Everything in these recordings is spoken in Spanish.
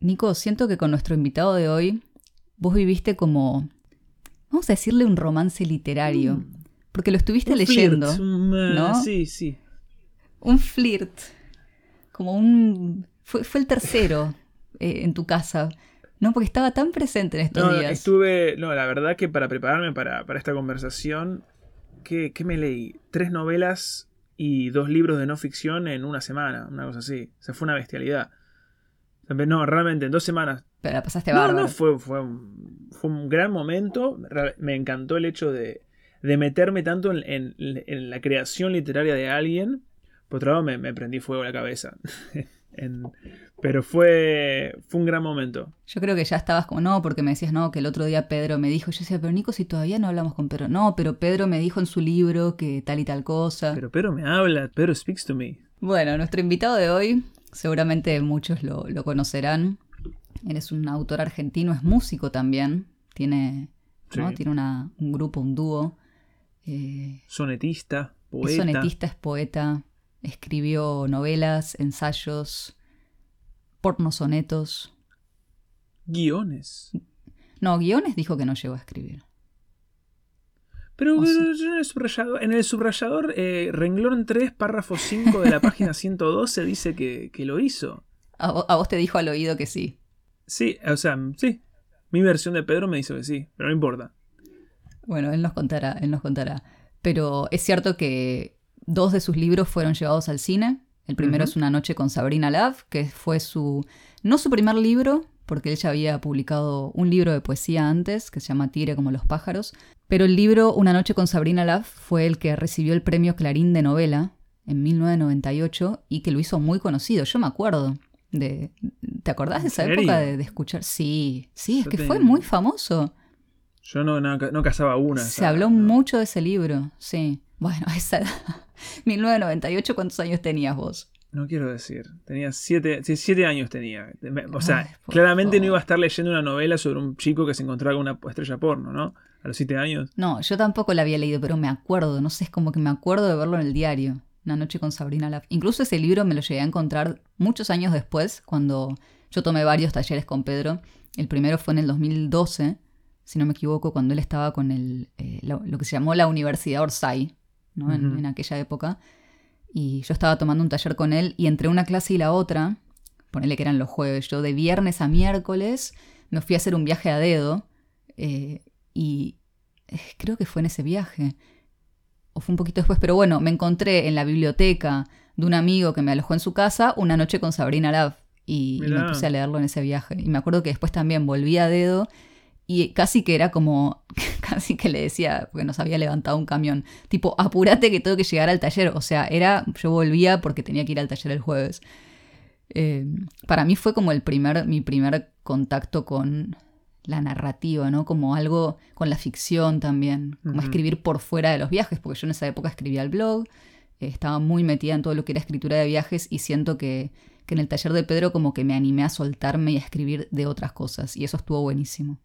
Nico, siento que con nuestro invitado de hoy, vos viviste como, vamos a decirle un romance literario, Mm. porque lo estuviste Un leyendo, flirt, un, eh, ¿no? Sí, sí. un flirt, como un... Fue, fue el tercero eh, en tu casa, ¿no? Porque estaba tan presente en estos No, días. estuve. No, la verdad que para prepararme para, para esta conversación, ¿qué, qué me leí? Tres novelas y dos libros de no ficción en una semana, una cosa así. O sea, fue una bestialidad. No, realmente, en dos semanas. Pero la pasaste bárbaro. no, fue, fue, un, fue un gran momento. Me encantó el hecho de, de meterme tanto en, en- en la creación literaria de alguien. Por otro lado, me, me prendí fuego la cabeza. En- pero fue, fue un gran momento. Yo creo que ya estabas como, no, porque me decías, no, que el otro día Pedro me dijo, yo decía, pero Nico, si todavía no hablamos con Pedro. No, pero Pedro me dijo en su libro que tal y tal cosa. Pero Pedro me habla, Pedro speaks to me. Bueno, nuestro invitado de hoy, seguramente muchos lo, lo conocerán. Él es un autor argentino, es músico también. Tiene. Tiene una- un grupo, un dúo. Eh, Sonetista, es poeta. sonetista, es poeta. Escribió novelas, ensayos, pornosonetos. Guiones. No, guiones dijo que no llegó a escribir. Pero O sí. pero yo en el subrayador, en el subrayador eh, renglón 3, párrafo 5 de la página 112 dice que, que lo hizo. A, vo- a vos te dijo al oído que sí. Sí, o sea, sí. Mi versión de Pedro me dice que sí, pero no importa. Bueno, él nos contará, él nos contará. Pero es cierto que dos de sus libros fueron llevados al cine. El primero es Una noche con Sabrina Love, que fue su no su primer libro, porque él ya había publicado un libro de poesía antes, que se llama Tire como los pájaros. Pero el libro Una noche con Sabrina Love fue el que recibió el premio Clarín de novela en 1998 y que lo hizo muy conocido. Yo me acuerdo de... ¿Te acordás de ¿En esa serio? época de, de escuchar? Sí, sí, es Yo que fue muy famoso. Yo no, no, no cazaba una. Se habló no. mucho de ese libro, sí. Bueno, a esa edad, 1998, ¿cuántos años tenías vos? No quiero decir. Tenía siete, siete años tenía. O sea, Ay, claramente no iba a estar leyendo una novela sobre un chico que se encontraba con una estrella porno, ¿no? A los siete años. No, yo tampoco la había leído, pero me acuerdo, no sé, es como que me acuerdo de verlo en el diario. Una noche con Sabrina Laf. Incluso ese libro me lo llegué a encontrar muchos años después, cuando yo tomé varios talleres con Pedro. El primero fue en el 2012, si no me equivoco, cuando él estaba con el, eh, lo, lo que se llamó la Universidad Orsay, ¿no? En- aquella época. Y yo estaba tomando un taller con él y entre una clase y la otra, ponele que eran los jueves, yo de viernes a miércoles me fui a hacer un viaje a dedo eh, y creo que fue en ese viaje o fue un poquito después, pero bueno, me encontré en la biblioteca de un amigo que me alojó en su casa una noche con Sabrina Love y, y me puse a leerlo en ese viaje. Y me acuerdo que después también volví a dedo y casi que era como, casi que le decía, porque nos había levantado un camión, tipo, apúrate que tengo que llegar al taller. O sea, era, yo volvía porque tenía que ir al taller el jueves. Eh, para mí fue como el primer, mi primer contacto con la narrativa, ¿no? Como algo con la ficción también, como escribir por fuera de los viajes, porque yo en esa época escribía el blog, eh, estaba muy metida en todo lo que era escritura de viajes y siento que, que en el taller de Pedro como que me animé a soltarme y a escribir de otras cosas y eso estuvo buenísimo.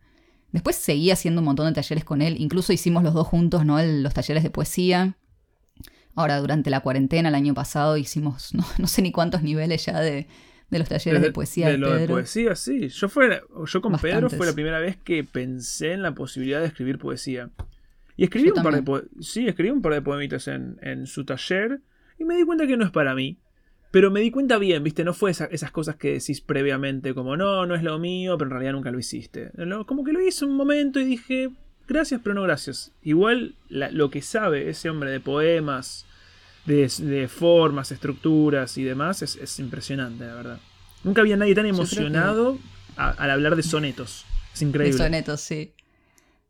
Después seguí haciendo un montón de talleres con él, incluso hicimos los dos juntos, ¿no? El- los talleres de poesía. Ahora, durante la cuarentena, el año pasado, hicimos no, no sé ni cuántos niveles ya de, de los talleres de, poesía de, de lo de poesía, sí. Yo, fue, yo con Pedro fue la primera vez que pensé en la posibilidad de escribir poesía. Y escribí Yo un par de sí, escribí un par de poemitas en, en su taller y me di cuenta que no es para mí. Pero me di cuenta bien, ¿viste? No fue esa- esas cosas que decís previamente, como no, no es lo mío, pero en realidad nunca lo hiciste. No, Como que lo hice un momento y dije, gracias, pero no gracias. Igual la- lo que sabe ese hombre de poemas, de, de formas, estructuras y demás es, es impresionante, la verdad. Nunca había nadie tan que- emocionado a- al hablar de sonetos. Es De increíble. sonetos, sí.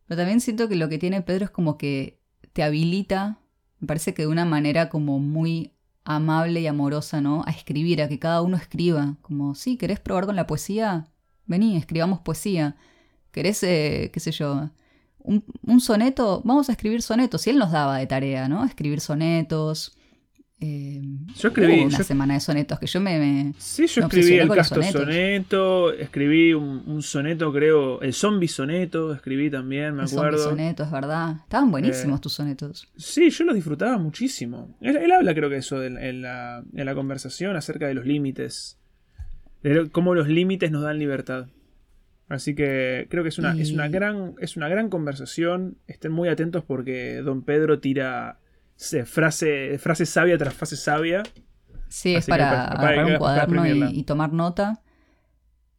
Pero también siento que lo que tiene Pedro es como que te habilita, me parece que de una manera como muy amable y amorosa, ¿no? A escribir, a que cada uno escriba. Como, sí, ¿querés probar con la poesía? Vení, escribamos poesía. ¿Querés, eh, qué sé yo, un, un soneto? Vamos a escribir sonetos. Y él nos daba de tarea, ¿no? Escribir sonetos. Eh, Yo escribí- una yo- semana de sonetos que yo me... me- Sí, yo Me escribí el casto soneto, escribí un, un soneto, creo, el zombie soneto, escribí también, me el zombie acuerdo. soneto, es verdad. Estaban buenísimos Eh, tus sonetos. Sí, yo los disfrutaba muchísimo. Él, él habla, creo que eso, en, en la, en la conversación acerca de los límites de cómo los límites nos dan libertad. Así que creo que es una, es una, gran, es una gran conversación. Estén muy atentos porque Don Pedro tira frase, frase sabia tras frase sabia. Sí, es Así para para- un cuaderno y, y tomar nota.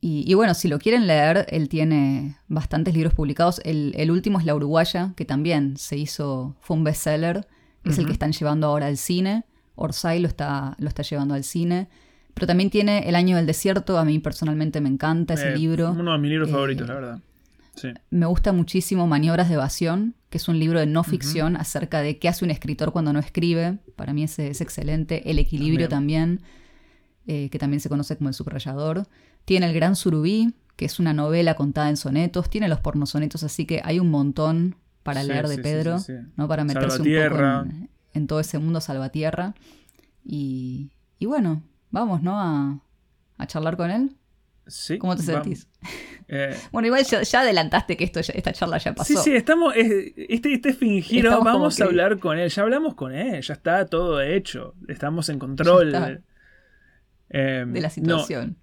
Y, y bueno, si lo quieren leer, él tiene bastantes libros publicados. El, el último es La Uruguaya, que también se hizo, fue un bestseller. Es el que están llevando ahora al cine. Orsay lo está, lo está llevando al cine. Pero también tiene El Año del Desierto. A mí personalmente me encanta ese Eh, libro. Uno de mis libros Eh, favoritos, la verdad. Sí. Me gusta muchísimo Maniobras de Evasión, que es un libro de no ficción acerca de qué hace un escritor cuando no escribe. Para mí ese es excelente. El equilibrio también, eh, que también se conoce como el subrayador. Tiene El Gran Surubí, que es una novela contada en sonetos. Tiene los pornosonetos, así que hay un montón para Sí, leer de sí, Pedro, sí. ¿no? Para meterse un poco en, en todo ese mundo salvatierra. Y, y bueno, vamos, ¿no? A, a charlar con él. Sí, ¿Cómo te sentís? Eh, Bueno, igual ya, ya adelantaste que esto ya- esta charla ya pasó. Sí, sí, estamos. Este, este fingido, Estamos vamos que- a hablar con él. Ya hablamos con él, ya está todo hecho. Estamos en control. Eh, de la no, situación.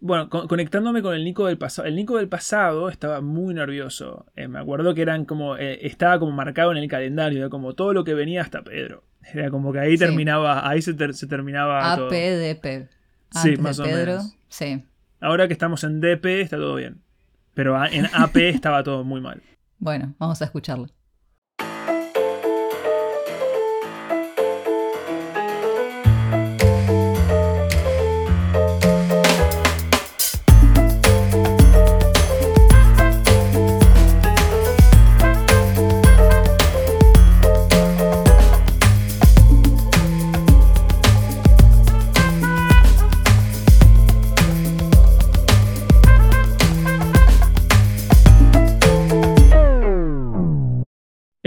bueno, co- conectándome con el Nico del pasado. El Nico del pasado estaba muy nervioso. Eh, me acuerdo que eran como. eh, estaba como marcado en el calendario, era como todo lo que venía hasta Pedro. Era como que ahí Sí. terminaba. Ahí se, ter- se terminaba. APDP. Sí, más de o Pedro. menos. Sí. Ahora que estamos en DP, está todo bien. Pero en AP estaba todo muy mal. Bueno, vamos a escucharlo.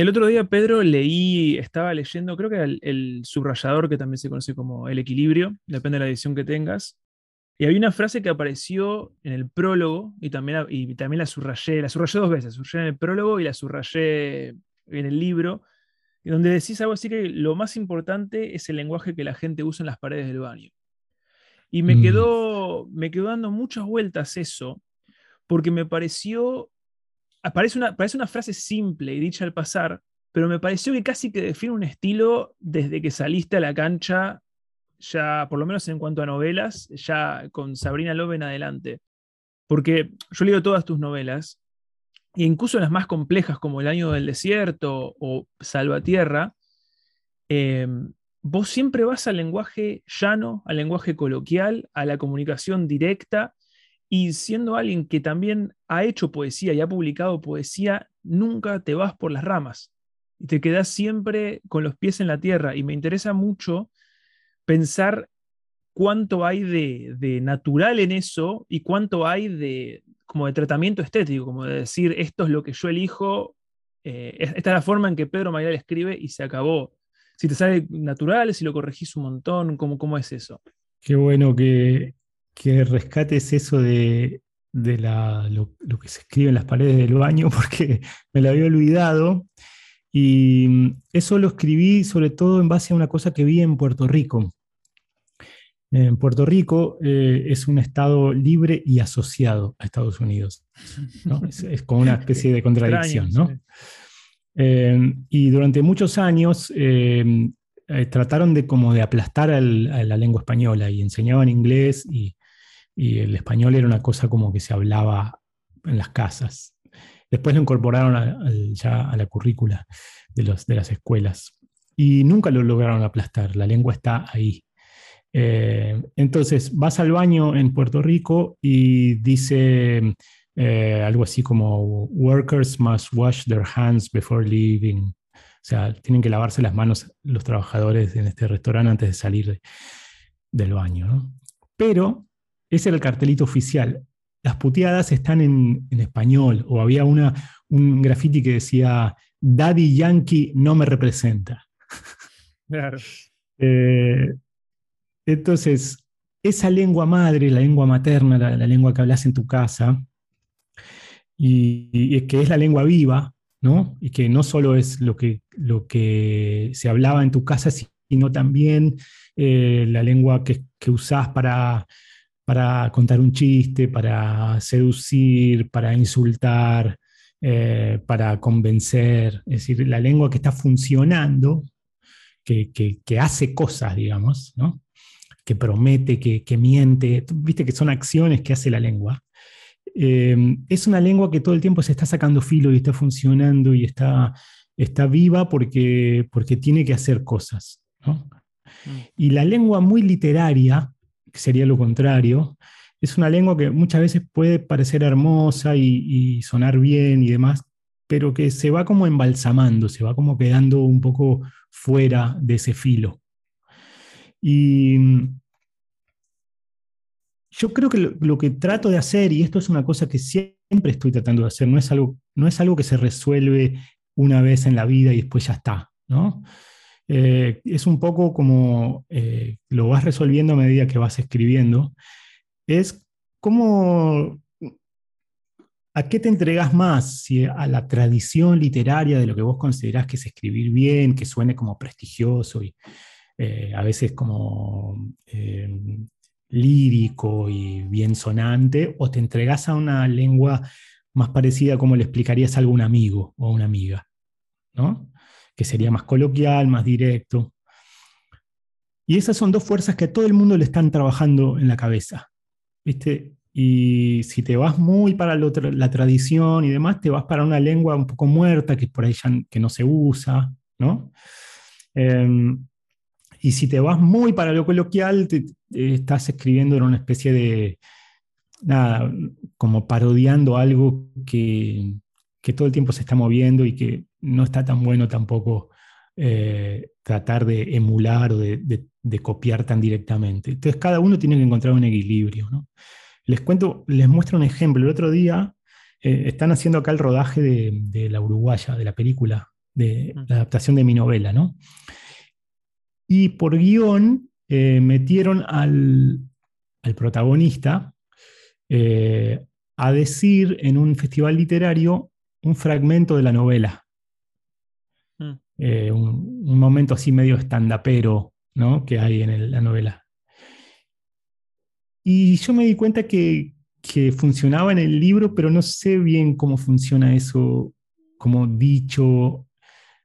El otro día, Pedro, leí, estaba leyendo, creo que era el, el subrayador, que también se conoce como el equilibrio, depende de la edición que tengas. Y había una frase que apareció en el prólogo y también, y también la subrayé, la subrayé dos veces, subrayé en el prólogo y la subrayé en el libro, donde decís algo así que lo más importante es el lenguaje que la gente usa en las paredes del baño. Y me Mm. quedó, me quedó dando muchas vueltas eso, porque me pareció parece una, parece una frase simple y dicha al pasar, pero me pareció que casi que define un estilo desde que saliste a la cancha, ya por lo menos en cuanto a novelas, ya con Sabrina Loeb en adelante. Porque yo leo todas tus novelas, e incluso las más complejas como El Año del Desierto o Salvatierra, eh, vos siempre vas al lenguaje llano, al lenguaje coloquial, a la comunicación directa, y siendo alguien que también ha hecho poesía y ha publicado poesía, nunca te vas por las ramas. Y te quedas siempre con los pies en la tierra. Y me interesa mucho pensar cuánto hay de, de natural en eso y cuánto hay de como de tratamiento estético, como de decir, esto es lo que yo elijo, eh, es- esta es la forma en que Pedro Mayral escribe y se acabó. Si te sale natural, si lo corregís un montón, ¿cómo, cómo es eso? Qué bueno que, que rescates eso de, de la- lo, lo que se escribe en las paredes del baño, porque me lo había olvidado. Y mm, eso lo escribí sobre todo en base a una cosa que vi en Puerto Rico. En Puerto Rico eh, es un estado libre y asociado a Estados Unidos. ¿no? Es, es como una especie de contradicción. ¿no? Eh, y durante muchos años eh, eh, trataron de como de aplastar al- a la lengua española y enseñaban inglés y, y el español era una cosa como que se hablaba en las casas. Después lo incorporaron ya a la currícula de, los, de las escuelas y nunca lo lograron aplastar, la lengua está ahí. Eh, entonces vas al baño en Puerto Rico y dice eh, algo así como workers must wash their hands before leaving. O sea, tienen que lavarse las manos los trabajadores en este restaurante antes de salir de- del baño. ¿no? Pero ese era el cartelito oficial. Las puteadas están en, en español o había una, un graffiti que decía Daddy Yankee no me representa. Claro. Eh, entonces, esa lengua madre, la lengua materna, la, la lengua que hablas en tu casa, y, y que es la lengua viva, ¿no? Y que no solo es lo que, lo que se hablaba en tu casa, sino también eh, la lengua que, que usás para, para contar un chiste, para seducir, para insultar, eh, para convencer. Es decir, la lengua que está funcionando, que, hace cosas, digamos, ¿no? que promete, que, miente, viste que son acciones que hace la lengua. Eh, es una lengua que todo el tiempo se está sacando filo y está funcionando y está, está viva porque, porque tiene que hacer cosas. ¿no? Mm. Y la lengua muy literaria, que sería lo contrario, es una lengua que muchas veces puede parecer hermosa y, sonar bien y demás, pero que se va como embalsamando, se va como quedando un poco fuera de ese filo. Y mm, yo creo que lo, que trato de hacer, y esto es una cosa que siempre estoy tratando de hacer, no es algo, no es algo que se resuelve una vez en la vida y después ya está, ¿no? Eh, es un poco como eh, lo vas resolviendo a medida que vas escribiendo, es cómo, ¿a qué te entregas más? Si a la tradición literaria de lo que vos considerás que es escribir bien, que suene como prestigioso y eh, a veces como lírico y bien sonante, o te entregas a una lengua más parecida como le explicarías a algún amigo o a una amiga, ¿no? Que sería más coloquial, más directo. Y esas son dos fuerzas que a todo el mundo le están trabajando en la cabeza. ¿viste? Y si te vas muy para la tradición y demás, te vas para una lengua un poco muerta, que por ahí que no se usa, ¿no? Em, y si te vas muy para lo coloquial, estás escribiendo en una especie de, nada, como parodiando algo que, que todo el tiempo se está moviendo y que no está tan bueno tampoco eh, tratar de emular o de, copiar tan directamente. Entonces cada uno tiene que encontrar un equilibrio. Les cuento, les muestro un ejemplo. El otro día eh, están haciendo acá el rodaje de, la Uruguaya, de la película, de la adaptación de mi novela, ¿no? Y por guion eh, metieron al, al protagonista a decir en un festival literario un fragmento de la novela. Eh, un, momento así medio estandapero ¿no? que hay en la novela. Y yo me di cuenta que, funcionaba en el libro, pero no sé bien cómo funciona eso, como dicho,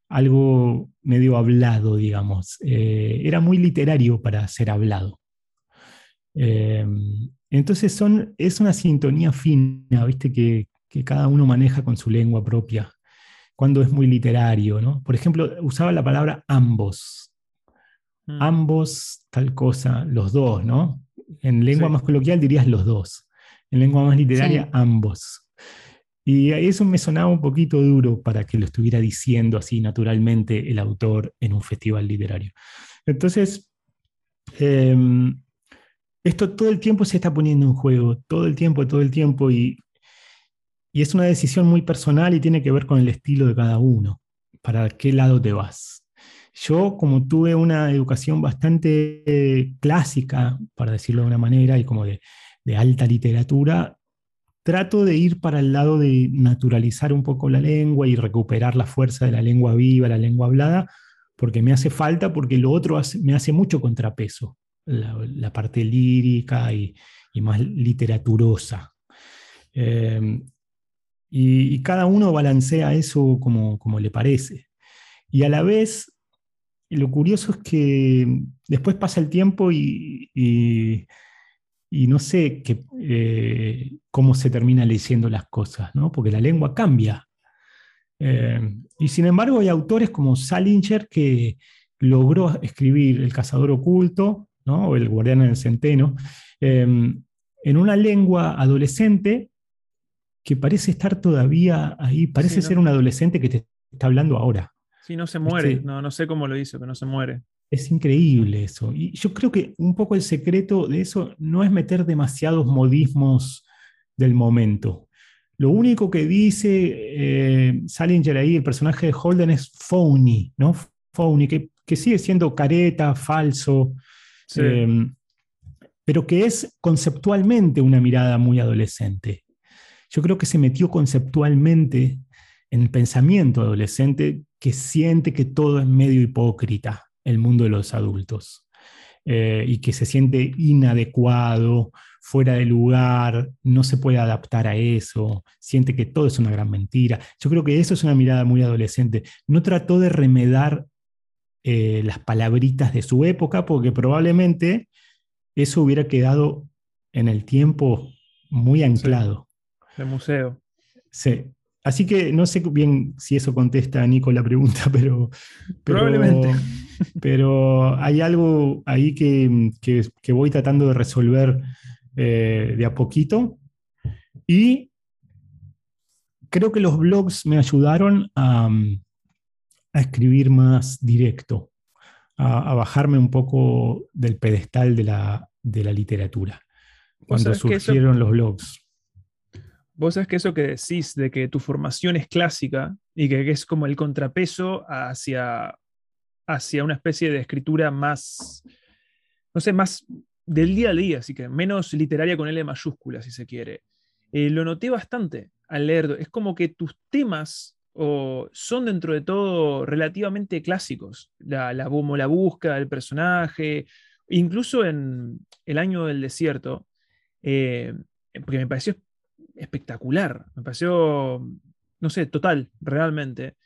algo medio hablado, digamos. Eh, era muy literario para ser hablado. Eh, entonces son, es una sintonía fina, ¿viste? Que, que cada uno maneja con su lengua propia cuando es muy literario, ¿no? Por ejemplo, usaba la palabra ambos. Mm. Ambos, tal cosa, los dos, ¿no? En lengua más coloquial dirías los dos. En lengua más literaria, ambos. Y eso me sonaba un poquito duro para que lo estuviera diciendo así naturalmente el autor en un festival literario. Entonces, em, esto todo el tiempo se está poniendo en juego, todo el tiempo, todo el tiempo, y y es una decisión muy personal y tiene que ver con el estilo de cada uno, para qué lado te vas. Yo, como tuve una educación bastante eh, clásica, para decirlo de una manera, y como de, alta literatura, trato de ir para el lado de naturalizar un poco la lengua y recuperar la fuerza de la lengua viva, la lengua hablada, porque me hace falta, porque lo otro me hace mucho contrapeso, la, parte lírica y, más literaturosa. Eh, y, cada uno balancea eso como, como le parece. Y a la vez, lo curioso es que después pasa el tiempo y, y, no sé que, eh, cómo se termina leyendo las cosas, ¿no? porque la lengua cambia. Eh, y sin embargo hay autores como Salinger que logró escribir El cazador oculto ¿no? o El guardián en el centeno eh, en una lengua adolescente que parece estar todavía ahí, parece ser un adolescente que te está hablando ahora. Sí, no se muere, no, no sé cómo lo hizo, pero no se muere. Es increíble eso. Y yo creo que un poco el secreto de eso no es meter demasiados modismos del momento. Lo único que dice eh, Salinger ahí, el personaje de Holden, es phony, ¿no? Phony, que, que sigue siendo careta, falso, em, pero que es conceptualmente una mirada muy adolescente yo creo que se metió conceptualmente en el pensamiento adolescente que siente que todo es medio hipócrita, el mundo de los adultos, eh, y que se siente inadecuado fuera de lugar, no se puede adaptar a eso, siente que todo es una gran mentira. Yo creo que eso es una mirada muy adolescente. No trató de remedar eh, las palabritas de su época porque probablemente eso hubiera quedado en el tiempo muy anclado. El museo. Sí. Así que no sé bien si eso contesta a Nico la pregunta, pero. Probablemente. Pero hay algo ahí que, voy tratando de resolver eh, de a poquito. Y creo que los blogs me ayudaron a, escribir más directo, a, bajarme un poco del pedestal de la, literatura, cuando surgieron los blogs. Vos sabés que eso que decís de que tu formación es clásica y que, es como el contrapeso hacia, hacia una especie de escritura más, no sé, más del día a día, así que menos literaria con L mayúscula, si se quiere. Eh, lo noté bastante al leer. Es como que tus temas son dentro de todo relativamente clásicos. La, la, la búsqueda del personaje, incluso en El año del desierto, eh, porque me pareció espectacular, me pareció, no sé, total, realmente.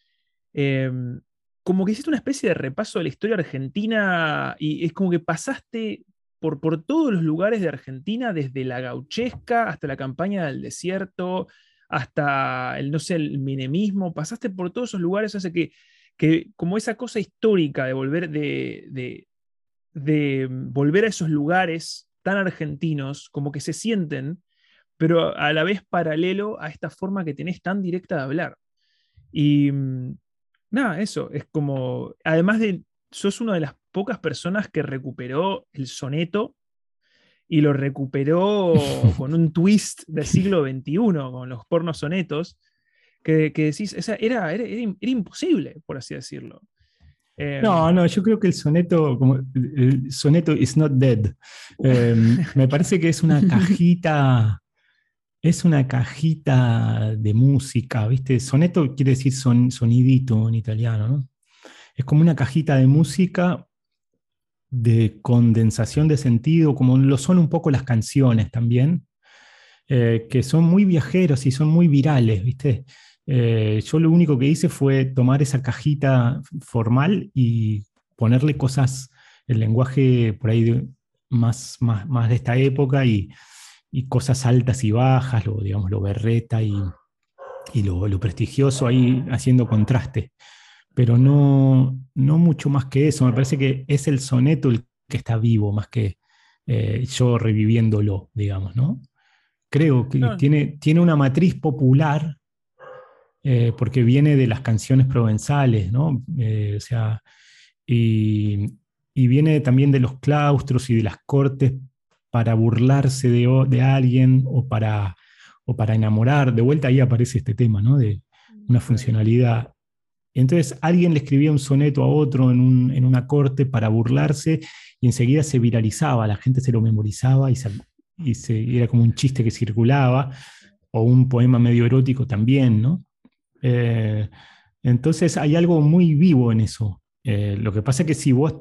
Em, como que hiciste una especie de repaso de la historia argentina y es como que pasaste por, por todos los lugares de Argentina, desde la gauchesca hasta la campaña del desierto, hasta el, no sé, el pasaste por todos esos lugares, hace que, que como esa cosa histórica de volver, de, de volver a esos lugares tan argentinos, como que se sienten pero a la vez paralelo a esta forma que tenés tan directa de hablar. Y mm, nada, eso, es como, además de, sos una de las pocas personas que recuperó el soneto y lo recuperó con un twist del siglo XXI, con los pornos sonetos, que, decís, era, era, imposible, por así decirlo. no, em, no, yo creo que el soneto, como el soneto is not dead. Em, me parece que es una cajita es una cajita de música, ¿viste? Soneto quiere decir son, sonidito en italiano, ¿no? Es como una cajita de música de condensación de sentido, como lo son un poco las canciones también, eh, que son muy viajeros y son muy virales, ¿viste? Eh, yo lo único que hice fue tomar esa cajita formal y ponerle cosas, el lenguaje por ahí más, más, más de esta época y y cosas altas y bajas, lo, digamos, lo berreta y, lo, prestigioso ahí haciendo contraste. Pero no, no mucho más que eso. Me parece que es el soneto el que está vivo, más que eh, yo reviviéndolo, digamos, ¿no? Creo que tiene, tiene una matriz popular, eh, porque viene de las canciones provenzales, ¿no? Eh, o sea, y, y, viene también de los claustros y de las cortes para burlarse de, alguien o para, o para enamorar. De vuelta ahí aparece este tema, ¿no? De una funcionalidad. Entonces alguien le escribía un soneto a otro en, una corte para burlarse y enseguida se viralizaba, la gente se lo memorizaba y, y, era como un chiste que circulaba, o un poema medio erótico también, ¿no? Eh, entonces hay algo muy vivo en eso. Eh, lo que pasa es que si vos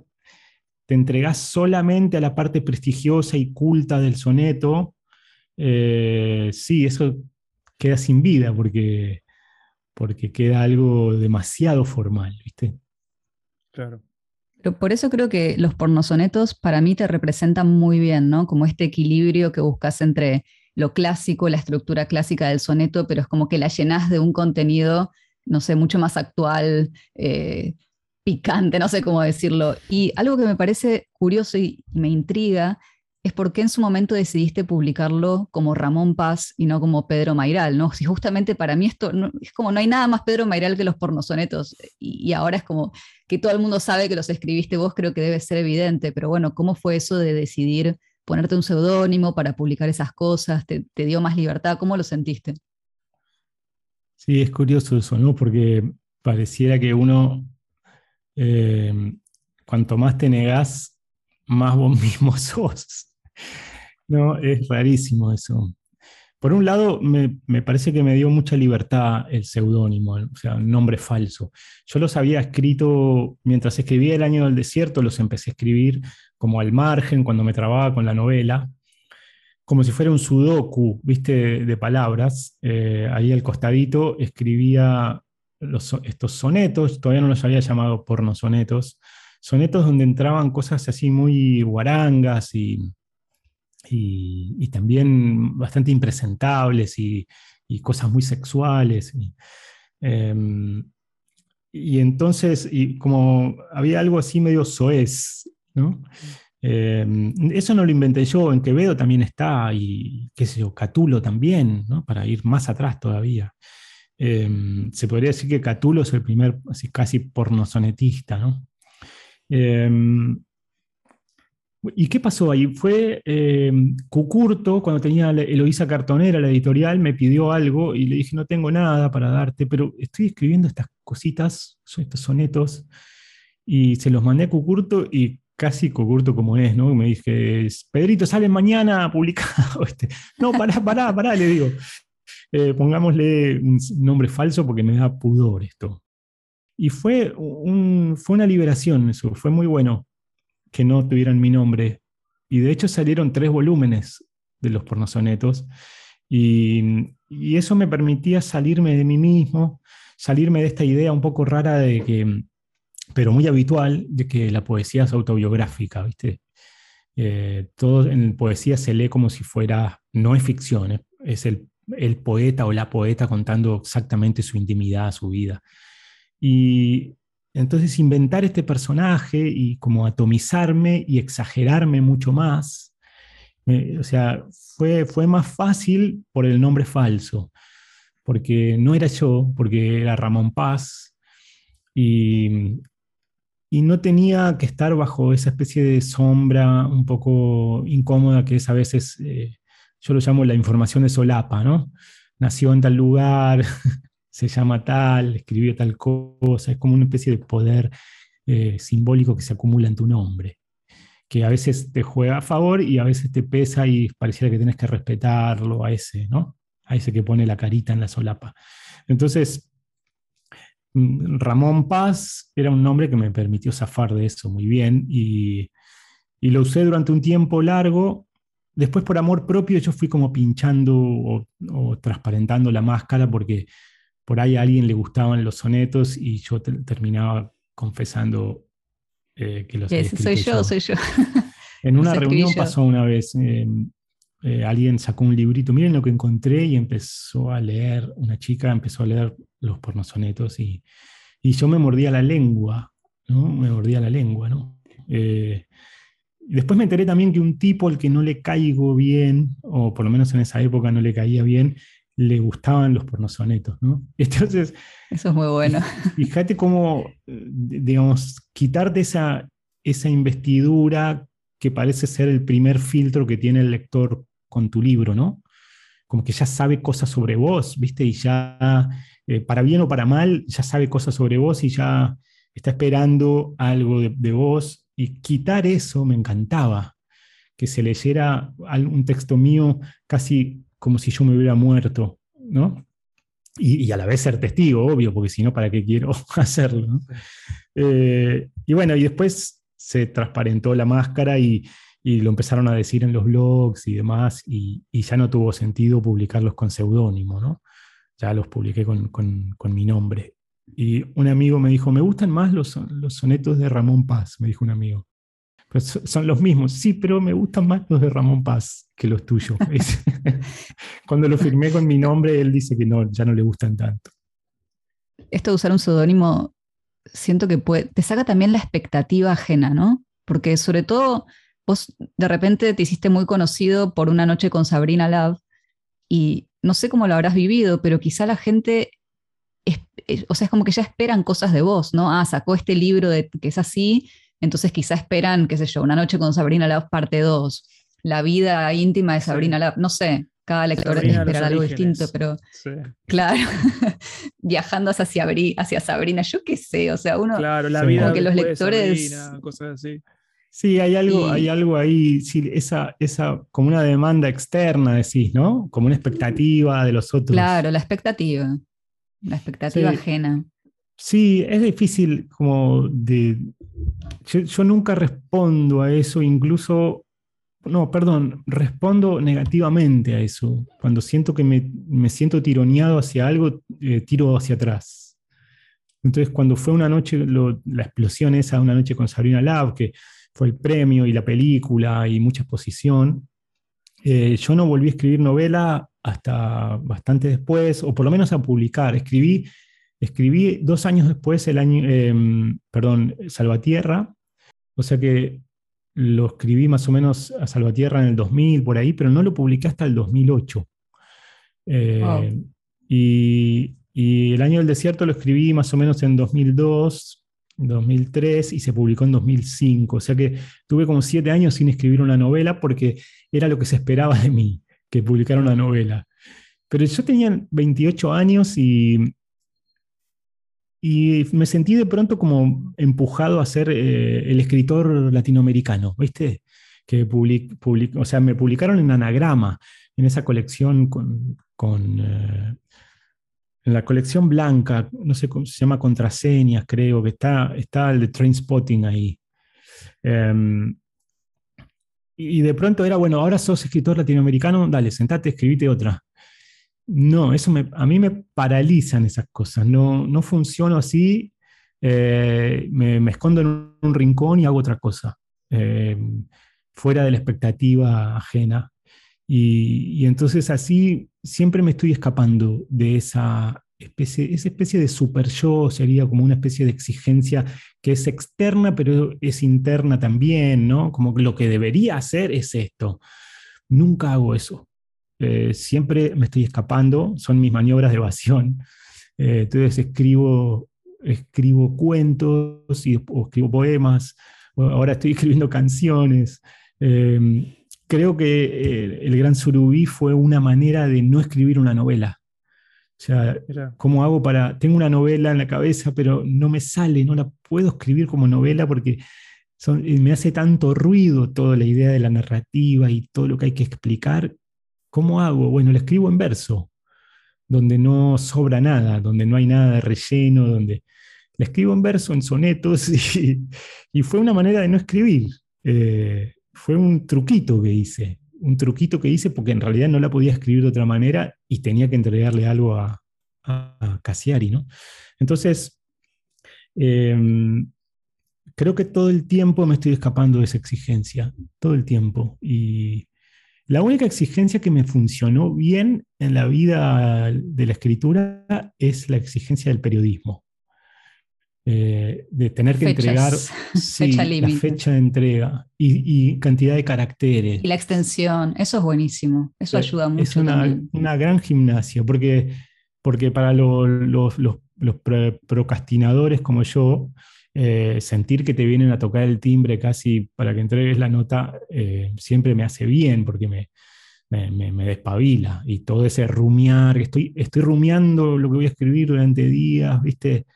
te entregás solamente a la parte prestigiosa y culta del soneto, eh, sí, eso queda sin vida porque, porque queda algo demasiado formal, ¿viste? Claro. Pero por eso creo que los pornosonetos para mí te representan muy bien, ¿no? Como este equilibrio que buscas entre lo clásico, la estructura clásica del soneto, pero es como que la llenas de un contenido, no sé, mucho más actual, eh, picante, no sé cómo decirlo. Y algo que me parece curioso y, me intriga es por qué en su momento decidiste publicarlo como Ramón Paz y no como Pedro Mairal, ¿no? Si justamente para mí esto es como no hay nada más Pedro Mairal que los pornosonetos y, y, ahora es como que todo el mundo sabe que los escribiste vos, creo que debe ser evidente, pero bueno, ¿cómo fue eso de decidir ponerte un seudónimo para publicar esas cosas? ¿Te, ¿Te, dio más libertad? ¿Cómo lo sentiste? Sí, es curioso eso, ¿no? Porque pareciera que uno eh, cuanto más te negás, más vos mismo sos. No, es rarísimo eso. Por un lado, me, parece que me dio mucha libertad el seudónimo, o sea, un nombre falso. Yo los había escrito, mientras escribía El año del desierto, los empecé a escribir como al margen, cuando me trababa con la novela, como si fuera un sudoku, viste, de palabras. Eh, ahí al costadito escribía estos sonetos, todavía no los había llamado pornosonetos, sonetos donde entraban cosas así muy guarangas y, y, también bastante impresentables y, cosas muy sexuales. Em, y, entonces, y como había algo así medio soez, ¿no? Em, eso no lo inventé yo, en Quevedo también está, y qué sé yo, Catulo también, ¿no? para ir más atrás todavía. Em, se podría decir que Catulo es el primer así, casi pornosonetista. ¿no? ¿Y qué pasó ahí? Fue eh, Cucurto, cuando tenía Eloísa Cartonera, la editorial, me pidió algo y le dije, no tengo nada para darte, pero estoy escribiendo estas cositas, estos sonetos, y se los mandé a Cucurto y casi Cucurto como es, ¿no? Me dije, Pedrito, sale mañana publicado. Este. No, pará, pará, pará, le digo. Eh, pongámosle un nombre falso porque me da pudor esto. Y fue, un, fue una liberación eso, fue muy bueno que no tuvieran mi nombre. Y de hecho salieron tres volúmenes de los pornosonetos. Y, y eso me permitía salirme de mí mismo, salirme de esta idea un poco rara de que, pero muy habitual, de que la poesía es autobiográfica, ¿viste? Eh, todo en poesía se lee como si fuera, no es ficción, es el, el, poeta o la poeta contando exactamente su intimidad, su vida. Y entonces inventar este personaje y como atomizarme y exagerarme mucho más, o sea, fue, fue más fácil por el nombre falso, porque no era yo, porque era Ramón Paz, y, y no tenía que estar bajo esa especie de sombra un poco incómoda que es a veces, eh, yo lo llamo la información de solapa, ¿no? Nació en tal lugar, se llama tal, escribió tal cosa, es como una especie de poder eh, simbólico que se acumula en tu nombre, que a veces te juega a favor y a veces te pesa y pareciera que tienes que respetarlo a ese, ¿no? A ese que pone la carita en la solapa. Entonces, mm, Ramón Paz era un nombre que me permitió zafar de eso muy bien y, lo usé durante un tiempo largo. Después, por amor propio, yo fui como pinchando o, o transparentando la máscara porque por ahí a alguien le gustaban los sonetos y yo terminaba confesando eh, que los había Soy yo, soy yo. En una reunión pasó una vez, eh, eh, alguien sacó un librito, miren lo que encontré y empezó a leer, una chica empezó a leer los pornosonetos y, y yo me mordía la lengua, ¿no? Me mordía la lengua, ¿no? Después me enteré también que un tipo al que no le caigo bien, o por lo menos en esa época no le caía bien, le gustaban los pornosonetos, ¿no? Entonces... Eso es muy bueno. Fíjate cómo, eh, digamos, quitarte esa, esa investidura que parece ser el primer filtro que tiene el lector con tu libro, ¿no? Como que ya sabe cosas sobre vos, ¿viste? Y ya, eh, para bien o para mal, ya sabe cosas sobre vos y ya está esperando algo de, de vos. Y quitar eso me encantaba, que se leyera un texto mío casi como si yo me hubiera muerto, ¿no? Y, a la vez ser testigo, obvio, porque si no, ¿para qué quiero hacerlo? Eh, y bueno, y después se transparentó la máscara y, lo empezaron a decir en los blogs y demás, y, ya no tuvo sentido publicarlos con seudónimo, ¿no? Ya los publiqué con, mi nombre. Y un amigo me dijo, me gustan más los, los sonetos de Ramón Paz, me dijo un amigo. Son los mismos, sí, pero me gustan más los de Ramón Paz que los tuyos. Cuando lo firmé con mi nombre, él dice que no, ya no le gustan tanto. Esto de usar un seudónimo, siento que te saca también la expectativa ajena, ¿no? Porque sobre todo vos de repente te hiciste muy conocido por una noche con Sabrina Love y no sé cómo lo habrás vivido, pero quizá la gente, o sea, es como que ya esperan cosas de vos, ¿no? Ah, sacó este libro de, que es así entonces quizá esperan, qué sé yo, una noche con Sabrina Love parte 2, la vida íntima de Sabrina Love, no sé, cada lector espera algo distinto, pero claro, viajando hacia, hacia Sabrina, yo qué sé, o sea, uno, claro, la vida como que los lectores... cosas así. Sí, hay algo, hay algo ahí, sí, esa, esa, como una demanda externa, decís, ¿no? Como una expectativa de los otros. Claro, la expectativa, la expectativa ajena. Sí, es difícil como de... Yo, nunca respondo a eso, incluso no, perdón, respondo negativamente a eso. Cuando siento que me, siento tironeado hacia algo, eh, tiro hacia atrás. Entonces, cuando fue una noche, la explosión esa, una noche con Sabrina Lab, que fue el premio y la película y mucha exposición, eh, yo no volví a escribir novela hasta bastante después, o por lo menos a publicar. Escribí, escribí dos años después, el año, em, perdón, Salvatierra, o sea que lo escribí más o menos a Salvatierra en el 2000, por ahí, pero no lo publiqué hasta el 2008. Eh, y, el año del desierto lo escribí más o menos en 2002, 2003 y se publicó en 2005. O sea que tuve como siete años sin escribir una novela porque era lo que se esperaba de mí, que publicara una novela. Pero yo tenía 28 años y y me sentí de pronto como empujado a ser eh, el escritor latinoamericano, ¿viste? Que o sea, me publicaron en Anagrama, en esa colección con, eh, en la colección blanca, no sé cómo se llama, contraseñas, creo, que está, está el de Train Spotting ahí. Em, y de pronto era, bueno, ahora sos escritor latinoamericano, dale, sentate, escribite otra. No, eso a mí me paralizan esas cosas. No, no funciono así. Eh, me, escondo en un, rincón y hago otra cosa, eh, fuera de la expectativa ajena. Y, entonces así siempre me estoy escapando de esa especie, esa especie de super yo, sería como una especie de exigencia que es externa, pero es interna también, ¿no? Como que lo que debería hacer es esto. Nunca hago eso. Eh, siempre me estoy escapando, son mis maniobras de evasión. Eh, entonces escribo, escribo cuentos y, o escribo poemas, ahora estoy escribiendo canciones. Em, creo que eh, El Gran Surubí fue una manera de no escribir una novela. O sea, ¿cómo hago para.? Tengo una novela en la cabeza, pero no me sale, no la puedo escribir como novela porque me hace tanto ruido toda la idea de la narrativa y todo lo que hay que explicar ¿Cómo hago? Bueno, lo escribo en verso, donde no sobra nada, donde no hay nada de relleno, donde le escribo en verso, en sonetos, y, fue una manera de no escribir. Eh, fue un truquito que hice, un truquito que hice porque en realidad no la podía escribir de otra manera y tenía que entregarle algo a, a, Cassiari, ¿no? Entonces, em, creo que todo el tiempo me estoy escapando de esa exigencia, todo el tiempo. Y, la única exigencia que me funcionó bien en la vida de la escritura es la exigencia del periodismo. Eh, de tener que entregar la fecha de entrega y, cantidad de caracteres. Y la extensión, eso es buenísimo, eso ayuda mucho. Es una, gran gimnasia, porque, porque para los procrastinadores como yo, eh, sentir que te vienen a tocar el timbre casi para que entregues la nota eh, siempre me hace bien porque me, me, despabila y todo ese rumiar, estoy, estoy rumiando lo que voy a escribir durante días, ¿viste?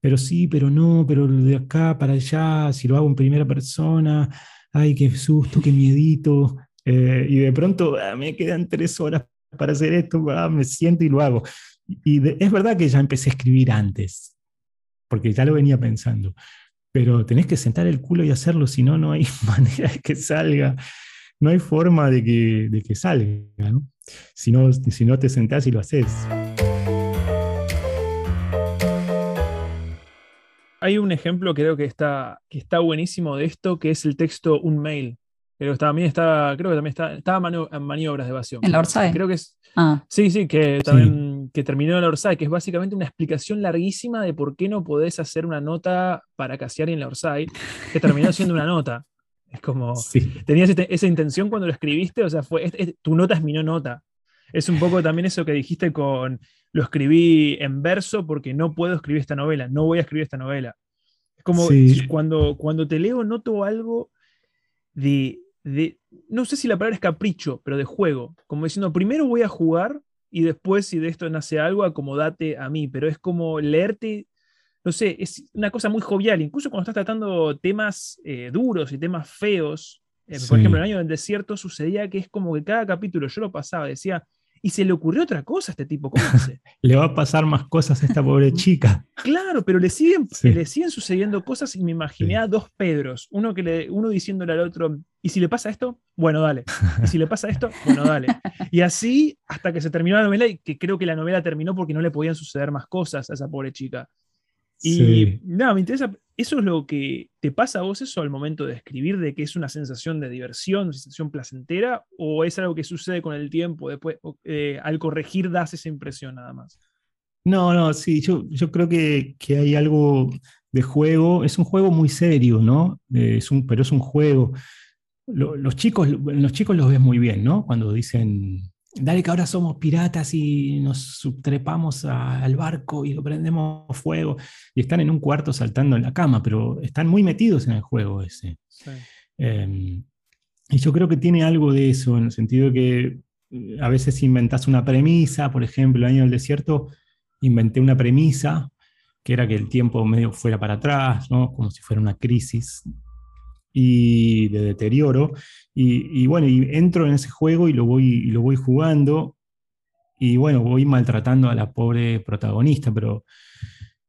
Pero sí, pero no, pero de acá para allá, si lo hago en primera persona, ay, qué susto, qué miedito. Eh, y de pronto ah, me quedan tres horas para hacer esto, ah, me siento y lo hago. Y es verdad que ya empecé a escribir antes, porque ya lo venía pensando. Pero tenés que sentar el culo y hacerlo, si no, no hay manera de que salga. No hay forma de que, que salga, ¿no? Si, ¿no? si no te sentás y lo haces. Hay un ejemplo, creo que está, que está buenísimo de esto, que es el texto Un Mail. Pero también está, creo que también está, estaba en maniobras de evasión. En la Orsay. Creo que es. Ah. Sí, sí, que también que terminó en la Orsay, que es básicamente una explicación larguísima de por qué no podés hacer una nota para Cassiari en la Orsay, que terminó siendo una nota. Es como, tenías este, esa intención cuando lo escribiste, o sea, fue, tu nota es mi no nota. Es un poco también eso que dijiste con, lo escribí en verso porque no puedo escribir esta novela, no voy a escribir esta novela. Es como cuando, cuando te leo noto algo de, de, no sé si la palabra es capricho, pero de juego, como diciendo, primero voy a jugar y después si de esto nace algo, acomodate a mí, pero es como leerte, no sé, es una cosa muy jovial, incluso cuando estás tratando temas eh, duros y temas feos, eh, por ejemplo, en el año del desierto sucedía que es como que cada capítulo yo lo pasaba, decía, y se le ocurrió otra cosa a este tipo. ¿Cómo hace? le va a pasar más cosas a esta pobre chica. Claro, pero le siguen, le siguen sucediendo cosas y me imaginé a dos Pedros, uno, que le, uno diciéndole al otro, ¿y si le pasa esto? Bueno, dale. ¿Y si le pasa esto? Bueno, dale. Y así hasta que se terminó la novela y que creo que la novela terminó porque no le podían suceder más cosas a esa pobre chica. Y nada, me interesa, ¿eso es lo que te pasa a vos eso al momento de escribir, de que es una sensación de diversión, una sensación placentera, o es algo que sucede con el tiempo, después eh, al corregir das esa impresión nada más? No, no, sí, yo, yo creo que, hay algo de juego, es un juego muy serio, ¿no? Eh, es un, pero es un juego. los, chicos, los chicos los ves muy bien, ¿no? Cuando dicen, dale que ahora somos piratas y nos subtrepamos al barco y lo prendemos fuego. Y están en un cuarto saltando en la cama, pero están muy metidos en el juego ese. Em, y yo creo que tiene algo de eso, en el sentido de que eh, a veces inventas una premisa, por ejemplo, el año del desierto, inventé una premisa que era que el tiempo medio fuera para atrás, ¿no? como si fuera una crisis y de deterioro. Y, bueno, y entro en ese juego y lo voy, lo voy jugando. Y bueno, voy maltratando a la pobre protagonista, pero,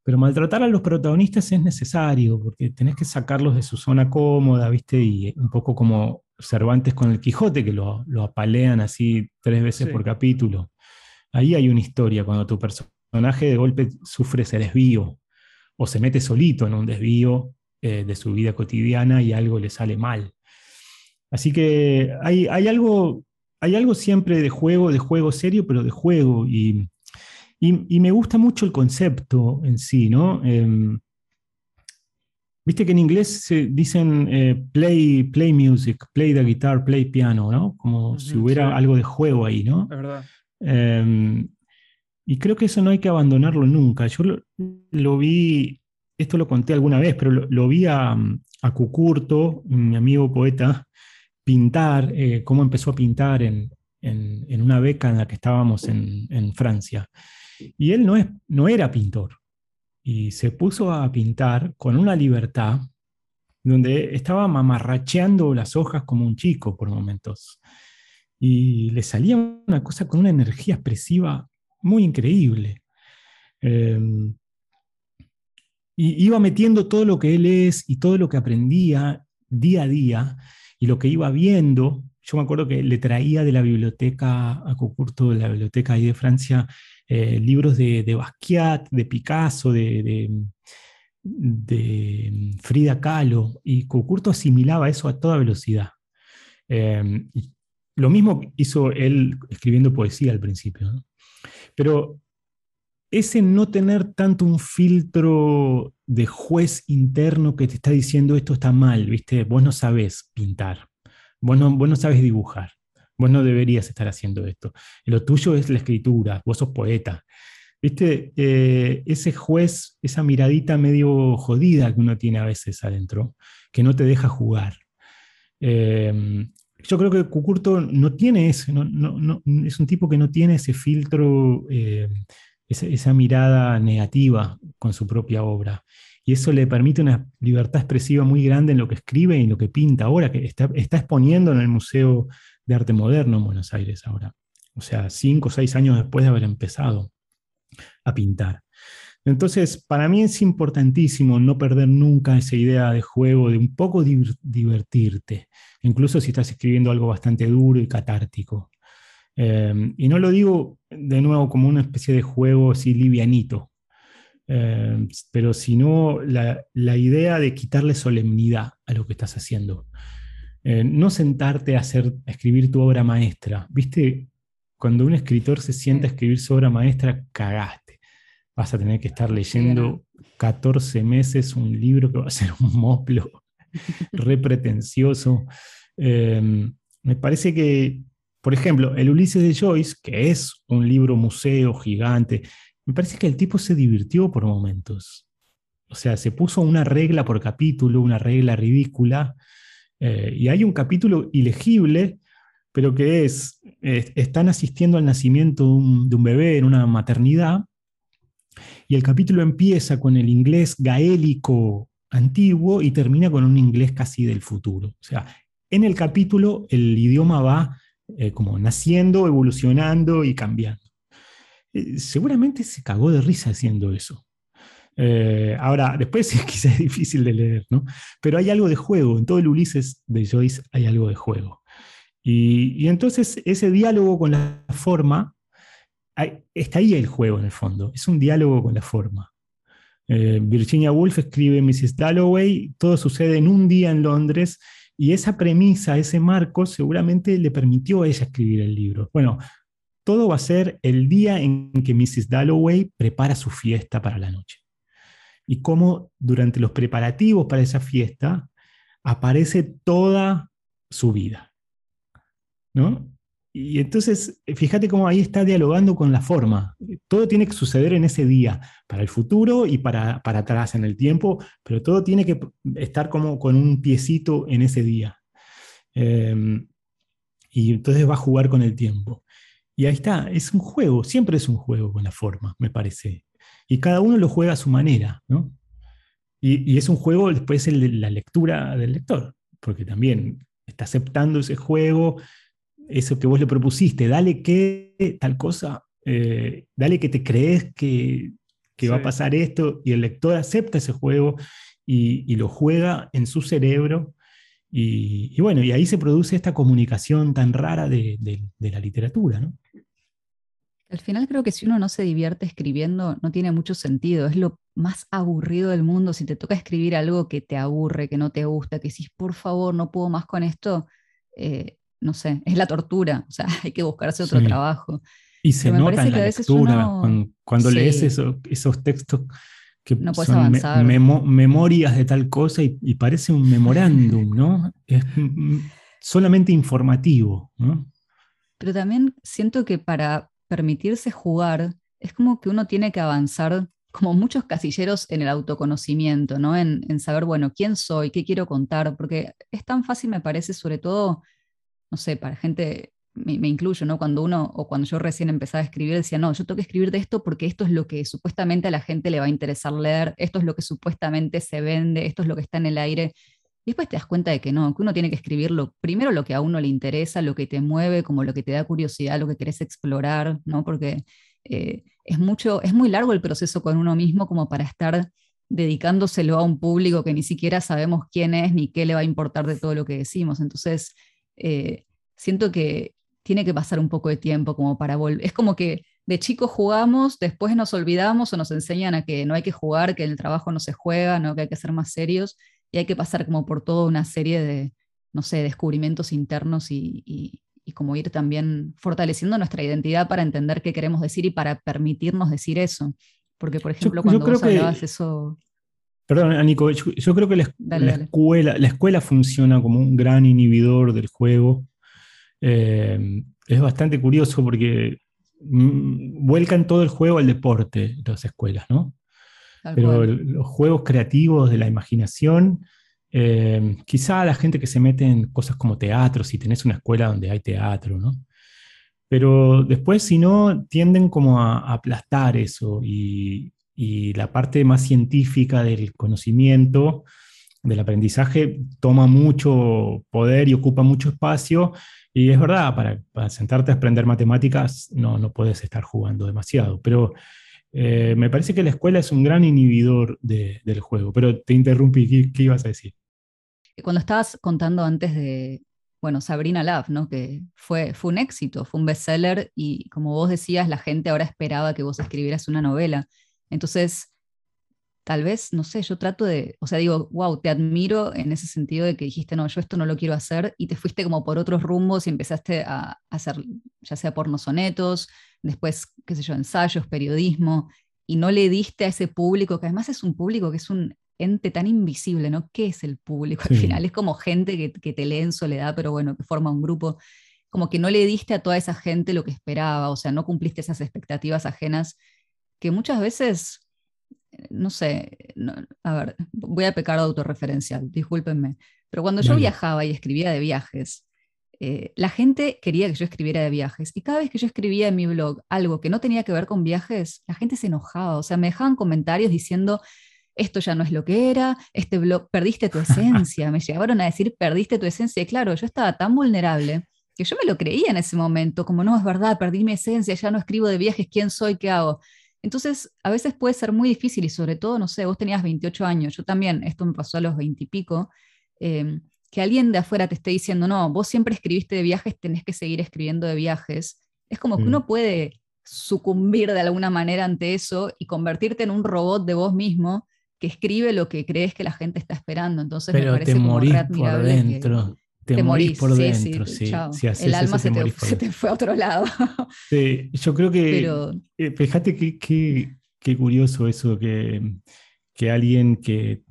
pero maltratar a los protagonistas es necesario, porque tenés que sacarlos de su zona cómoda, ¿viste? Y un poco como Cervantes con el Quijote, que lo, apalean así tres veces por capítulo. Ahí hay una historia, cuando tu personaje de golpe sufre ese desvío, o se mete solito en un desvío eh, de su vida cotidiana y algo le sale mal. Así que hay, algo, hay algo siempre de juego, de juego serio, pero de juego. Y, me gusta mucho el concepto en sí, ¿no? Em, viste que en inglés se dicen eh, play, play music, play the guitar, play piano, ¿no? Como si hubiera algo de juego ahí, ¿no? verdad. Em, y creo que eso no hay que abandonarlo nunca. Yo lo vi esto lo conté alguna vez, pero lo, vi a, Cucurto, mi amigo poeta, pintar, eh, cómo empezó a pintar en, una beca en la que estábamos en, Francia. Y él no, era pintor. Y se puso a pintar con una libertad donde estaba mamarracheando las hojas como un chico por momentos. Y le salía una cosa con una energía expresiva muy increíble. Em, y iba metiendo todo lo que él es y todo lo que aprendía día a día y lo que iba viendo. Yo me acuerdo que le traía de la biblioteca a Cocurto, de la biblioteca ahí de Francia, eh, libros de, de, Basquiat, de Picasso, de, de, Frida Kahlo, y Cocurto asimilaba eso a toda velocidad. Em, lo mismo hizo él escribiendo poesía al principio. Pero ese no tener tanto un filtro de juez interno que te está diciendo esto está mal, ¿viste? Vos no sabés pintar, vos no, vos no sabés dibujar, vos no deberías estar haciendo esto. Lo tuyo es la escritura, vos sos poeta. ¿Viste? Eh, ese juez, esa miradita medio jodida que uno tiene a veces adentro, que no te deja jugar. Eh, yo creo que Cucurto no tiene eso, no, es un tipo que no tiene ese filtro eh, esa, mirada negativa con su propia obra. Y eso le permite una libertad expresiva muy grande en lo que escribe y en lo que pinta ahora, que está, está exponiendo en el Museo de Arte Moderno en Buenos Aires ahora. O sea, cinco o seis años después de haber empezado a pintar. Entonces, para mí es importantísimo no perder nunca esa idea de juego, de un poco divertirte, incluso si estás escribiendo algo bastante duro y catártico. Em, y no lo digo de nuevo como una especie de juego así livianito, em, pero sino la, la, idea de quitarle solemnidad a lo que estás haciendo. Eh, no sentarte a, hacer, escribir tu obra maestra. ¿Viste? Cuando un escritor se sienta a escribir su obra maestra, cagaste. Vas a tener que estar leyendo 14 meses un libro que va a ser un moplo re pretencioso. Em, me parece que por ejemplo, el Ulises de Joyce, que es un libro museo gigante, me parece que el tipo se divirtió por momentos. O sea, se puso una regla por capítulo, una regla ridícula, eh, y hay un capítulo ilegible, pero que es, están asistiendo al nacimiento de un, de un, bebé en una maternidad, y el capítulo empieza con el inglés gaélico antiguo y termina con un inglés casi del futuro. O sea, en el capítulo el idioma va eh, como naciendo, evolucionando y cambiando. Eh, seguramente se cagó de risa haciendo eso. Eh, ahora, después quizás es difícil de leer, ¿no? Pero hay algo de juego, en todo el Ulises de Joyce hay algo de juego. Y, entonces ese diálogo con la forma, está ahí el juego en el fondo, es un diálogo con la forma. Virginia Woolf escribe Mrs. Dalloway, todo sucede en un día en Londres, y esa premisa, ese marco, seguramente le permitió a ella escribir el libro. Bueno, todo va a ser el día en que Mrs. Dalloway prepara su fiesta para la noche y cómo durante los preparativos para esa fiesta aparece toda su vida. ¿no? Y entonces, fíjate cómo ahí está dialogando con la forma. Todo tiene que suceder en ese día, para el futuro y para, para atrás en el tiempo, pero todo tiene que estar como con un piecito en ese día. Em, y entonces va a jugar con el tiempo. Y ahí está, es un juego, siempre es un juego con la forma, me parece y cada uno lo juega a su manera, ¿no? Y, es un juego después el de la lectura del lector, porque también está aceptando ese juego, eso que vos le propusiste, dale que tal cosa, eh, dale que te crees que, va a pasar esto, y el lector acepta ese juego y, lo juega en su cerebro. Y, bueno, y ahí se produce esta comunicación tan rara de, de la literatura, ¿no? Al final creo que si uno no se divierte escribiendo, no tiene mucho sentido. Es lo más aburrido del mundo. Si te toca escribir algo que te aburre, que no te gusta, que decís, por favor, no puedo más con esto, eh, no sé, es la tortura. O sea, hay que buscarse otro trabajo. Y se nota en la lectura, cuando, lees esos textos que son memorias de tal cosa y, y parece un memorándum, ¿no? Es solamente informativo, ¿no? Pero también siento que para permitirse jugar, es como que uno tiene que avanzar como muchos casilleros en el autoconocimiento, ¿no? En, saber, bueno, quién soy, qué quiero contar, porque es tan fácil, me parece, sobre todo, no sé, para gente, me, incluyo, ¿no? Cuando uno, o cuando yo recién empezaba a escribir, decía, no, yo tengo que escribir de esto porque esto es lo que supuestamente a la gente le va a interesar leer, esto es lo que supuestamente se vende, esto es lo que está en el aire. Y después te das cuenta de que no, que uno tiene que escribir primero lo que a uno le interesa, lo que te mueve, como lo que te da curiosidad, lo que querés explorar, ¿no? Porque eh, es, mucho, es muy largo el proceso con uno mismo como para estar dedicándoselo a un público que ni siquiera sabemos quién es ni qué le va a importar de todo lo que decimos. Entonces, eh, siento que tiene que pasar un poco de tiempo como para volver. Es como que de chicos jugamos, después nos olvidamos o nos enseñan a que no hay que jugar, que en el trabajo no se juega, ¿no? que hay que ser más serios y hay que pasar como por toda una serie de, no sé, descubrimientos internos y, como ir también fortaleciendo nuestra identidad para entender qué queremos decir y para permitirnos decir eso. Porque, por ejemplo, cuando vos hablabas eso... Perdón, Nico, yo, creo que la, escuela, la escuela funciona como un gran inhibidor del juego. Eh, es bastante curioso porque mm, vuelcan todo el juego al deporte las escuelas, ¿no? pero los juegos creativos de la imaginación, eh, quizá la gente que se mete en cosas como teatro, si tenés una escuela donde hay teatro, ¿no? Pero después, si no, tienden como a, aplastar eso y, la parte más científica del conocimiento, del aprendizaje, toma mucho poder y ocupa mucho espacio. Y es verdad, para, sentarte a aprender matemáticas no, no puedes estar jugando demasiado, pero eh, me parece que la escuela es un gran inhibidor del juego, pero te interrumpí, ¿qué, ibas a decir? Cuando estabas contando antes de, bueno, Sabrina Love, ¿no? Que fue, fue un éxito, fue un bestseller y como vos decías, la gente ahora esperaba que vos escribieras una novela. Entonces, tal vez, no sé, yo trato de, o sea, digo, wow, te admiro en ese sentido de que dijiste, no, yo esto no lo quiero hacer y te fuiste como por otros rumbos y empezaste a, hacer, ya sea pornosonetos, después, qué sé yo, ensayos, periodismo, y no le diste a ese público, que además es un público que es un ente tan invisible, ¿no? ¿Qué es el público? Al final es como gente que, que te lee en soledad, pero bueno, que forma un grupo como que no le diste a toda esa gente lo que esperaba, o sea, no cumpliste esas expectativas ajenas que muchas veces no sé, a ver, voy a pecar de autorreferencial, discúlpenme, pero cuando yo viajaba y escribía de viajes, eh, la gente quería que yo escribiera de viajes y cada vez que yo escribía en mi blog algo que no tenía que ver con viajes, la gente se enojaba, o sea, me dejaban comentarios diciendo, esto ya no es lo que era, este blog, perdiste tu esencia, me llegaron a decir, perdiste tu esencia, y claro, yo estaba tan vulnerable que yo me lo creía en ese momento, como no, es verdad, perdí mi esencia, ya no escribo de viajes, ¿quién soy? ¿Qué hago? Entonces, a veces puede ser muy difícil y sobre todo, no sé, vos tenías 28 años, yo también, esto me pasó a los 20 y pico, que alguien de afuera te esté diciendo, no, vos siempre escribiste de viajes, tenés que seguir escribiendo de viajes. Es como que uno mm. puede sucumbir de alguna manera ante eso y convertirte en un robot de vos mismo que escribe lo que crees que la gente está esperando. Entonces me parece te morís por dentro. Te, morís, por dentro, sí. El alma se, te, fue a otro lado. Sí, yo creo que. Eh, fíjate qué curioso eso, que, que alguien que,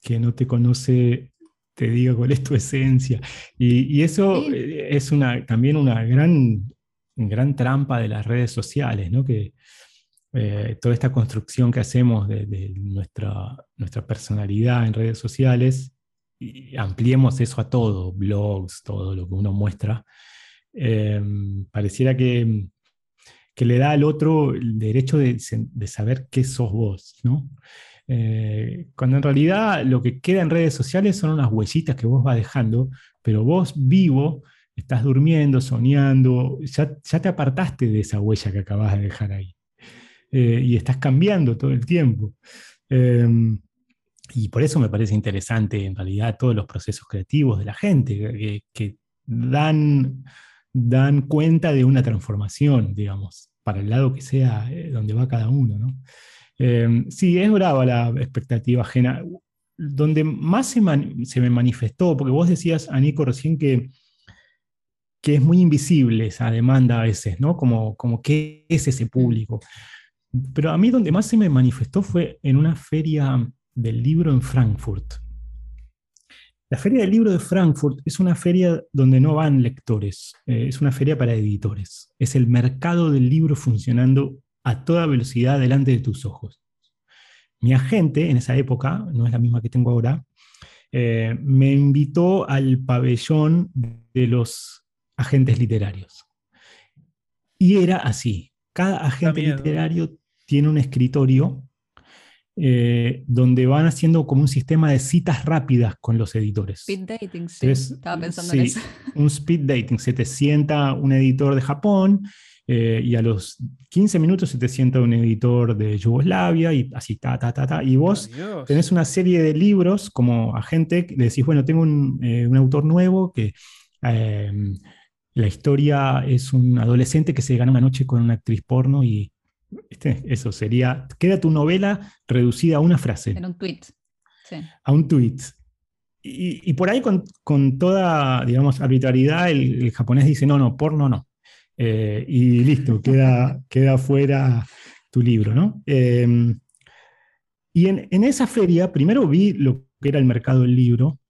que, no te conoce te diga cuál es tu esencia. Y, eso eh, es una, también una gran, gran trampa de las redes sociales, ¿no? Que, eh, toda esta construcción que hacemos de, nuestra, nuestra, personalidad en redes sociales, ampliemos eso a todo, blogs, todo lo que uno muestra, eh, pareciera que, que, le da al otro el derecho de, saber qué sos vos, ¿no? Eh, cuando en realidad lo que queda en redes sociales son unas huellitas que vos vas dejando, pero vos vivo, estás durmiendo, soñando, ya, ya te apartaste de esa huella que acabas de dejar ahí. Eh, y estás cambiando todo el tiempo. Em, y por eso me parece interesante en realidad todos los procesos creativos de la gente, que, dan, dan cuenta de una transformación, digamos, para el lado que sea eh, donde va cada uno. ¿no? Em, sí, es brava la expectativa ajena. Donde más se, se, me manifestó, porque vos decías, Anico, recién que, que es muy invisible esa demanda a veces, ¿no? Como, como qué es ese público. Pero a mí donde más se me manifestó fue en una feria del libro en Frankfurt. La feria del libro de Frankfurt es una feria donde no van lectores, eh, es una feria para editores. Es el mercado del libro funcionando a toda velocidad delante de tus ojos. Mi agente en esa época, no es la misma que tengo ahora, eh, me invitó al pabellón de los agentes literarios. Y era así, cada agente literario tiene un escritorio eh, donde van haciendo como un sistema de citas rápidas con los editores. Speed dating, sí. Estaba pensando en eso. Un speed dating. Se te sienta un editor de Japón eh, y a los 15 minutos se te sienta un editor de Yugoslavia y así, ta, ta, ta, ta. Y vos tenés una serie de libros como agente, le decís, bueno, tengo un, eh, un autor nuevo que la historia es un adolescente que se gana una noche con una actriz porno y eso sería, queda tu novela reducida a una frase. En un tweet. A un tweet. Y, por ahí con, toda, digamos, arbitrariedad el, japonés dice, no, no, porno no. Eh, y listo, queda, queda fuera tu libro, ¿no? Em, y en, en, esa feria, primero vi lo que era el mercado del libro,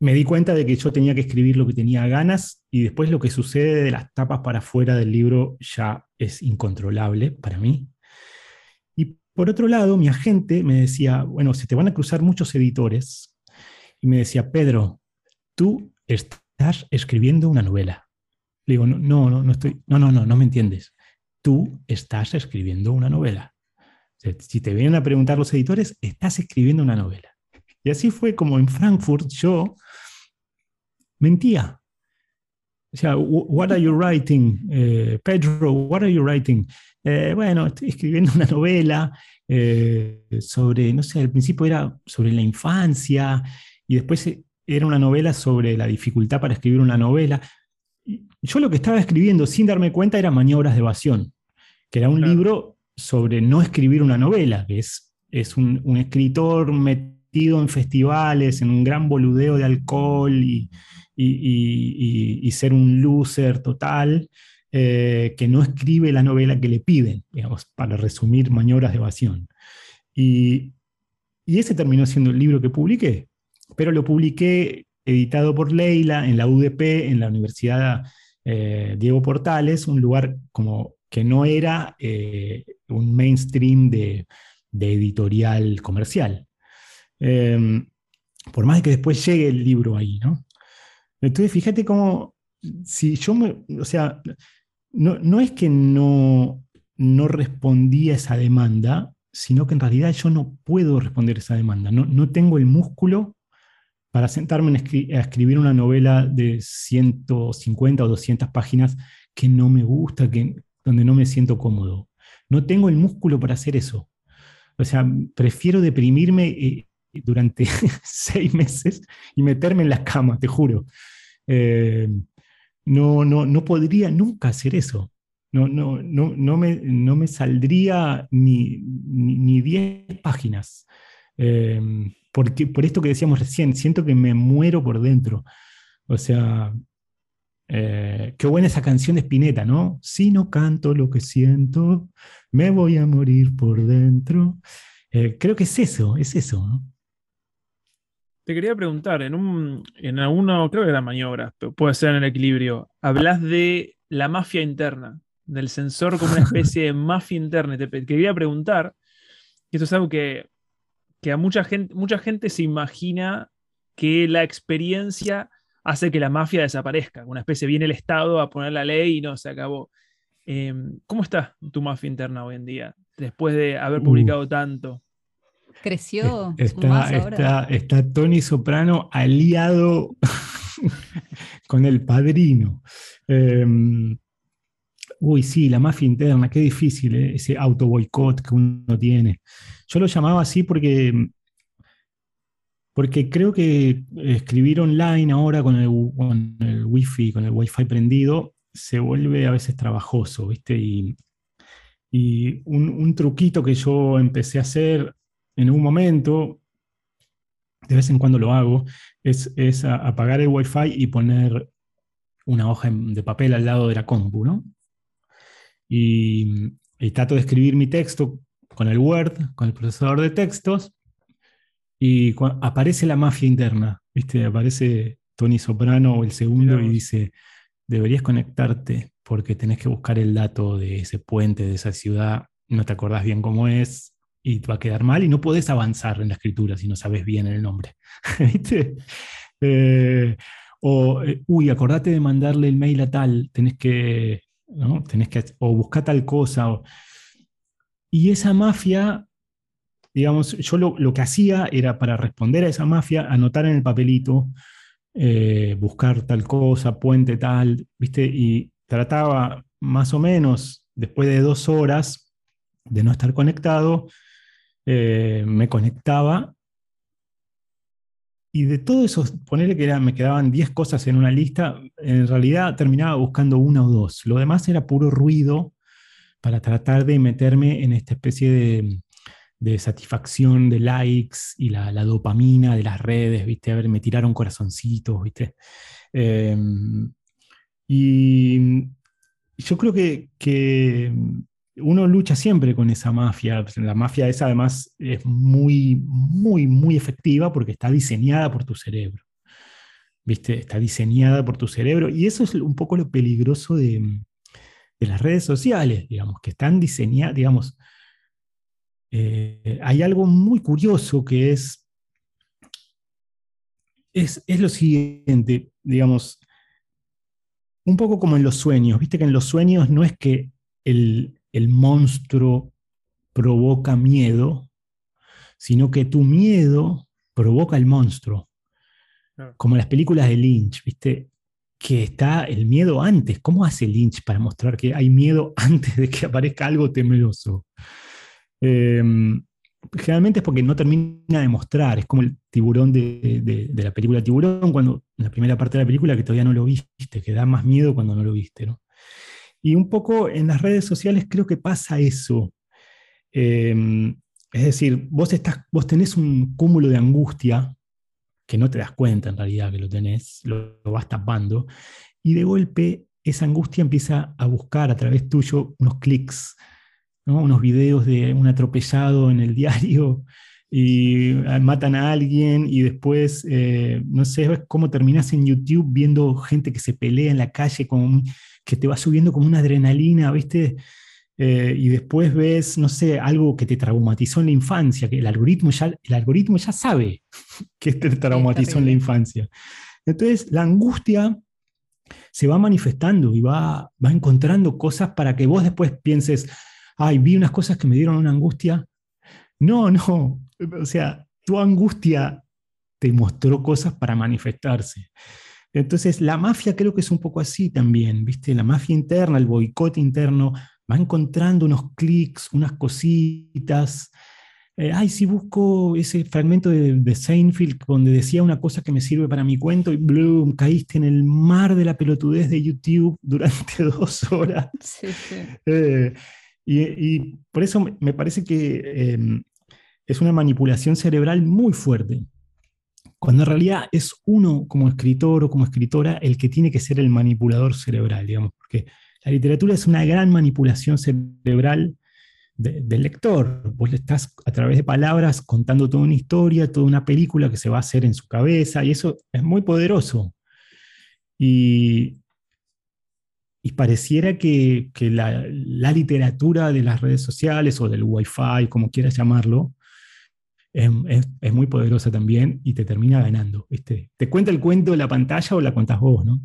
me di cuenta de que yo tenía que escribir lo que tenía ganas y después lo que sucede de las tapas para afuera del libro ya es incontrolable para mí. Y por otro lado, mi agente me decía, bueno, se te van a cruzar muchos editores. Y me decía, Pedro, tú estás escribiendo una novela. Le digo, no, no, no, no estoy, no, no, no, no me entiendes. Tú estás escribiendo una novela. si te vienen a preguntar los editores, estás escribiendo una novela. Y así fue como en Frankfurt yo mentía. O sea, what are you writing? Eh, Pedro, what are you writing? Eh, bueno, estoy escribiendo una novela eh, sobre, no sé, al principio era sobre la infancia y después era una novela sobre la dificultad para escribir una novela. Yo lo que estaba escribiendo sin darme cuenta era Maniobras de Evasión, que era un libro sobre no escribir una novela, que es, es un, un escritor en festivales, en un gran boludeo de alcohol y, ser un loser total, eh, que no escribe la novela que le piden, digamos, para resumir maniobras de evasión. Y, ese terminó siendo el libro que publiqué, pero lo publiqué editado por Leila en la UDP, en la Universidad eh, Diego Portales, un lugar como que no era eh, un mainstream de, de editorial comercial. Em, por más de que después llegue el libro ahí, ¿no? Entonces, fíjate cómo, si yo me, o sea, no, es que no, no respondí a esa demanda, sino que en realidad yo no puedo responder a esa demanda, no, no tengo el músculo para sentarme a escribir una novela de 150 o 200 páginas que no me gusta, que, donde no me siento cómodo. No tengo el músculo para hacer eso. O sea, prefiero deprimirme eh, durante seis meses y meterme en la cama, te juro. Eh, no, no, no podría nunca hacer eso. No, no, no, no, me, no me saldría ni, ni, 10 páginas. Eh, porque, por esto que decíamos recién, siento que me muero por dentro. O sea, eh, qué buena esa canción de Spinetta, ¿no? Si no canto lo que siento, me voy a morir por dentro. Creo que es eso, es eso. Te quería preguntar, en, un, en alguno, creo que era maniobra, pero puede ser en el equilibrio, hablas de la mafia interna, del sensor como una especie de mafia interna. Te quería preguntar, y esto es algo que, a mucha gente, mucha gente se imagina que la experiencia hace que la mafia desaparezca, una especie viene el Estado a poner la ley y no, se acabó. Em, ¿Cómo está tu mafia interna hoy en día, después de haber uh. publicado tanto? Creció. Está, está, Tony Soprano aliado con el padrino. Em, uy, sí, la mafia interna, qué difícil ¿eh? ese auto boicot que uno tiene. Yo lo llamaba así porque, porque creo que escribir online ahora con el, con el wifi, con el wifi prendido, se vuelve a veces trabajoso, ¿viste? Y, y un, un, truquito que yo empecé a hacer en un momento, de vez en cuando lo hago, es, apagar el Wi-Fi y poner una hoja de papel al lado de la compu, ¿no? Y, trato de escribir mi texto con el Word, con el procesador de textos, y aparece la mafia interna, ¿viste? Aparece Tony Soprano, el segundo, y dice, deberías conectarte porque tenés que buscar el dato de ese puente, de esa ciudad, no te acordás bien cómo es, y te va a quedar mal y no podés avanzar en la escritura si no sabes bien el nombre. ¿Viste? Eh, o, eh, uy, acordate de mandarle el mail a tal, tenés que, ¿no? tenés que o buscar tal cosa. y esa mafia, digamos, yo lo, que hacía era para responder a esa mafia, anotar en el papelito, eh, buscar tal cosa, puente tal, ¿viste? Y trataba más o menos, después de dos horas de no estar conectado, eh, me conectaba y de todo eso, ponerle que me quedaban 10 cosas en una lista, en realidad terminaba buscando una o dos. Lo demás era puro ruido para tratar de meterme en esta especie de, satisfacción de likes y la, dopamina de las redes, ¿viste? A ver, me tiraron corazoncitos, ¿viste? Em, y yo creo que uno lucha siempre con esa mafia. La mafia esa además es muy, muy, muy efectiva porque está diseñada por tu cerebro. ¿Viste? Está diseñada por tu cerebro. Y eso es un poco lo peligroso de, las redes sociales, digamos, que están diseñadas, digamos. Eh, hay algo muy curioso que es, es, es lo siguiente, digamos, un poco como en los sueños. Viste que en los sueños no es que el, el monstruo provoca miedo, sino que tu miedo provoca el monstruo. Como las películas de Lynch, ¿viste? Que está el miedo antes. ¿Cómo hace Lynch para mostrar que hay miedo antes de que aparezca algo temeroso? Em, generalmente es porque no termina de mostrar. Es como el tiburón de, de, la película Tiburón, cuando en la primera parte de la película que todavía no lo viste, que da más miedo cuando no lo viste. ¿no? Y un poco en las redes sociales creo que pasa eso. Em, es decir, vos, estás, vos tenés un cúmulo de angustia que no te das cuenta en realidad que lo tenés, lo, vas tapando, y de golpe esa angustia empieza a buscar a través tuyo unos clics, unos videos de un atropellado en el diario y ah, matan a alguien y después, eh, no sé, ves cómo terminás en YouTube viendo gente que se pelea en la calle con que te va subiendo como una adrenalina, ¿viste? Eh, y después ves, no sé, algo que te traumatizó en la infancia, que el algoritmo ya, el algoritmo ya sabe que te traumatizó en la infancia. Entonces, la angustia se va manifestando y va, va encontrando cosas para que vos después pienses, ay, vi unas cosas que me dieron una angustia. No, no, o sea, tu angustia te mostró cosas para manifestarse. Entonces, la mafia creo que es un poco así también, ¿viste? La mafia interna, el boicot interno, va encontrando unos clics, unas cositas. Eh, ay, si busco ese fragmento de, Seinfeld donde decía una cosa que me sirve para mi cuento y bloom, caíste en el mar de la pelotudez de YouTube durante dos horas. Sí, sí. Eh, y, por eso me parece que em, es una manipulación cerebral muy fuerte cuando en realidad es uno como escritor o como escritora el que tiene que ser el manipulador cerebral, digamos, porque la literatura es una gran manipulación cerebral del lector. Vos le estás a través de palabras contando toda una historia, toda una película que se va a hacer en su cabeza, y eso es muy poderoso. Y, y pareciera que, la, la, literatura de las redes sociales o del wifi, como quieras llamarlo, es, muy poderosa también y te termina ganando. ¿viste? Te cuenta el cuento de la pantalla o la cuentas vos, ¿no?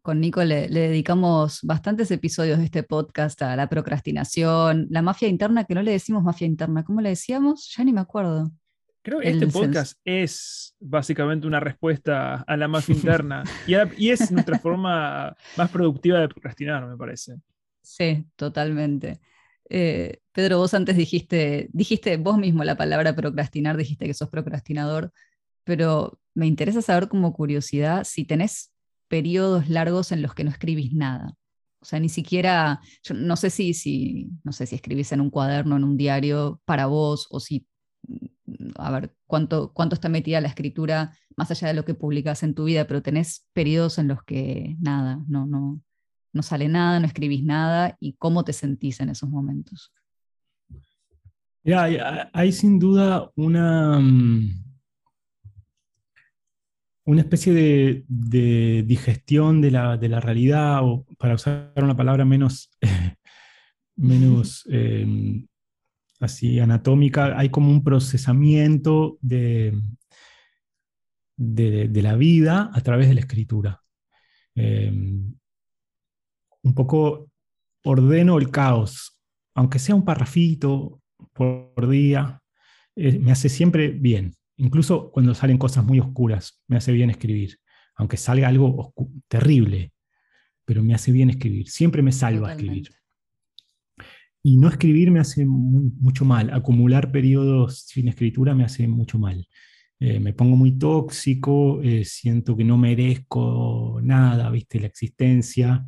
Con Nico le, dedicamos bastantes episodios de este podcast a la procrastinación, la mafia interna, que no le decimos mafia interna, ¿cómo le decíamos? Ya ni me acuerdo. Creo que este podcast es básicamente una respuesta a la mafia interna y, y es nuestra forma más productiva de procrastinar, me parece. Sí, totalmente. Eh, Pedro, vos antes dijiste, dijiste vos mismo la palabra procrastinar, dijiste que sos procrastinador, pero me interesa saber como curiosidad si tenés periodos largos en los que no escribís nada. O sea, ni siquiera, yo no sé si, si, no sé si escribís en un cuaderno, en un diario para vos, o si, a ver, cuánto, cuánto está metida la escritura más allá de lo que publicas en tu vida, pero tenés periodos en los que nada, no, no, no sale nada, no escribís nada, y cómo te sentís en esos momentos. hay, sin duda una, mm, una especie de, digestión de la, realidad, o para usar una palabra menos, menos así anatómica, hay como un procesamiento de, de, la vida a través de la escritura. Em, un poco ordeno el caos, aunque sea un parrafito por día, eh, me hace siempre bien. Incluso cuando salen cosas muy oscuras, me hace bien escribir, aunque salga algo terrible, pero me hace bien escribir. Siempre me salva escribir. Y no escribir me hace mucho mal. Acumular periodos sin escritura me hace mucho mal. Eh, me pongo muy tóxico, eh, siento que no merezco nada, viste, la existencia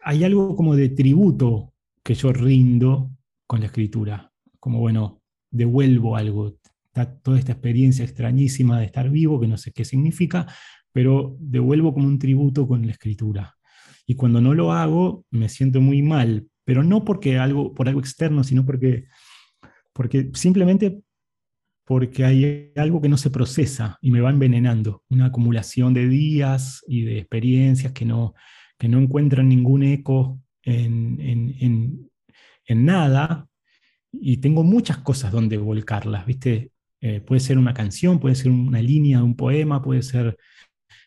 hay algo como de tributo que yo rindo con la escritura, como bueno, devuelvo algo, toda esta experiencia extrañísima de estar vivo, que no sé qué significa, pero devuelvo como un tributo con la escritura. Y cuando no lo hago, me siento muy mal, pero no porque algo, por algo externo, sino porque, porque simplemente porque hay algo que no se procesa y me va envenenando, una acumulación de días y de experiencias que no, que no encuentran ningún eco en, nada, y tengo muchas cosas donde volcarlas, ¿viste? Eh, puede ser una canción, puede ser una línea de un poema, puede ser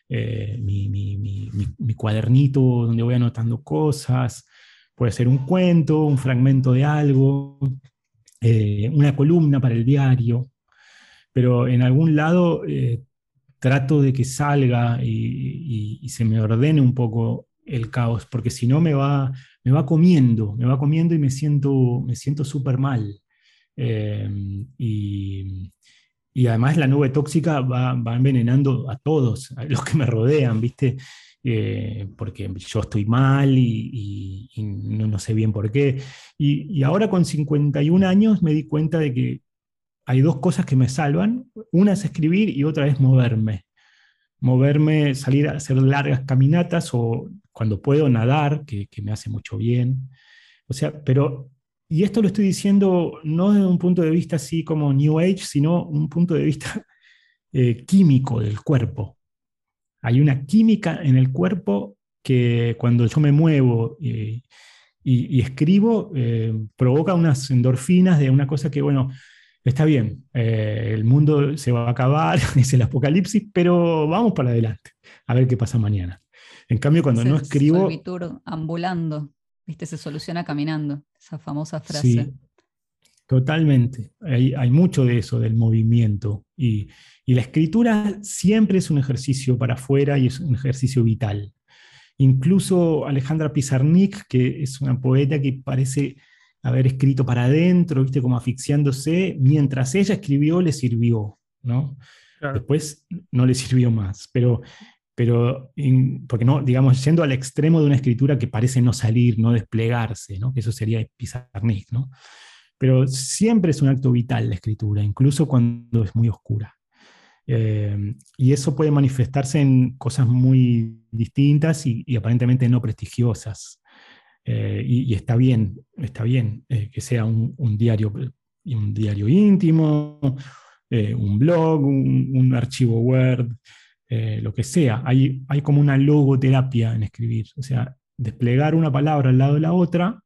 eh, mi, cuadernito donde voy anotando cosas, puede ser un cuento, un fragmento de algo, eh, una columna para el diario, pero en algún lado trato de que salga y, y, se me ordene un poco el caos, porque si no me va, me va comiendo, me va comiendo y me siento me siento súper mal. Eh, y, además la nube tóxica va, envenenando a todos, a los que me rodean, ¿viste? Eh, porque yo estoy mal y, no, sé bien por qué. Y, ahora con 51 años me di cuenta de que hay dos cosas que me salvan. Una es escribir y otra es moverme. Moverme, salir a hacer largas caminatas o cuando puedo nadar, que, me hace mucho bien. O sea, pero, y esto lo estoy diciendo no desde un punto de vista así como New Age, sino un punto de vista eh, químico del cuerpo. Hay una química en el cuerpo que cuando yo me muevo y, escribo, eh, provoca unas endorfinas de una cosa que, bueno, está bien, eh, el mundo se va a acabar, es el apocalipsis, pero vamos para adelante, a ver qué pasa mañana. En cambio, cuando no escribo... ambulando, ¿viste? Se soluciona caminando, esa famosa frase. Totalmente. Hay, hay, mucho de eso, del movimiento. Y, y, la escritura siempre es un ejercicio para afuera y es un ejercicio vital. Incluso Alejandra Pizarnik, que es una poeta que parece haber escrito para adentro, ¿viste? como asfixiándose, mientras ella escribió le sirvió, ¿no? Después no le sirvió más, pero, pero porque no, digamos, yendo al extremo de una escritura que parece no salir, no desplegarse, ¿no? eso sería Pizarnik, ¿no? Pero siempre es un acto vital la escritura, incluso cuando es muy oscura. Eh, y eso puede manifestarse en cosas muy distintas y, aparentemente no prestigiosas. Eh, y, está bien, está bien eh, que sea un, diario, un diario íntimo, un blog, un, archivo Word, lo que sea. Hay, hay como una logoterapia en escribir, o sea, desplegar una palabra al lado de la otra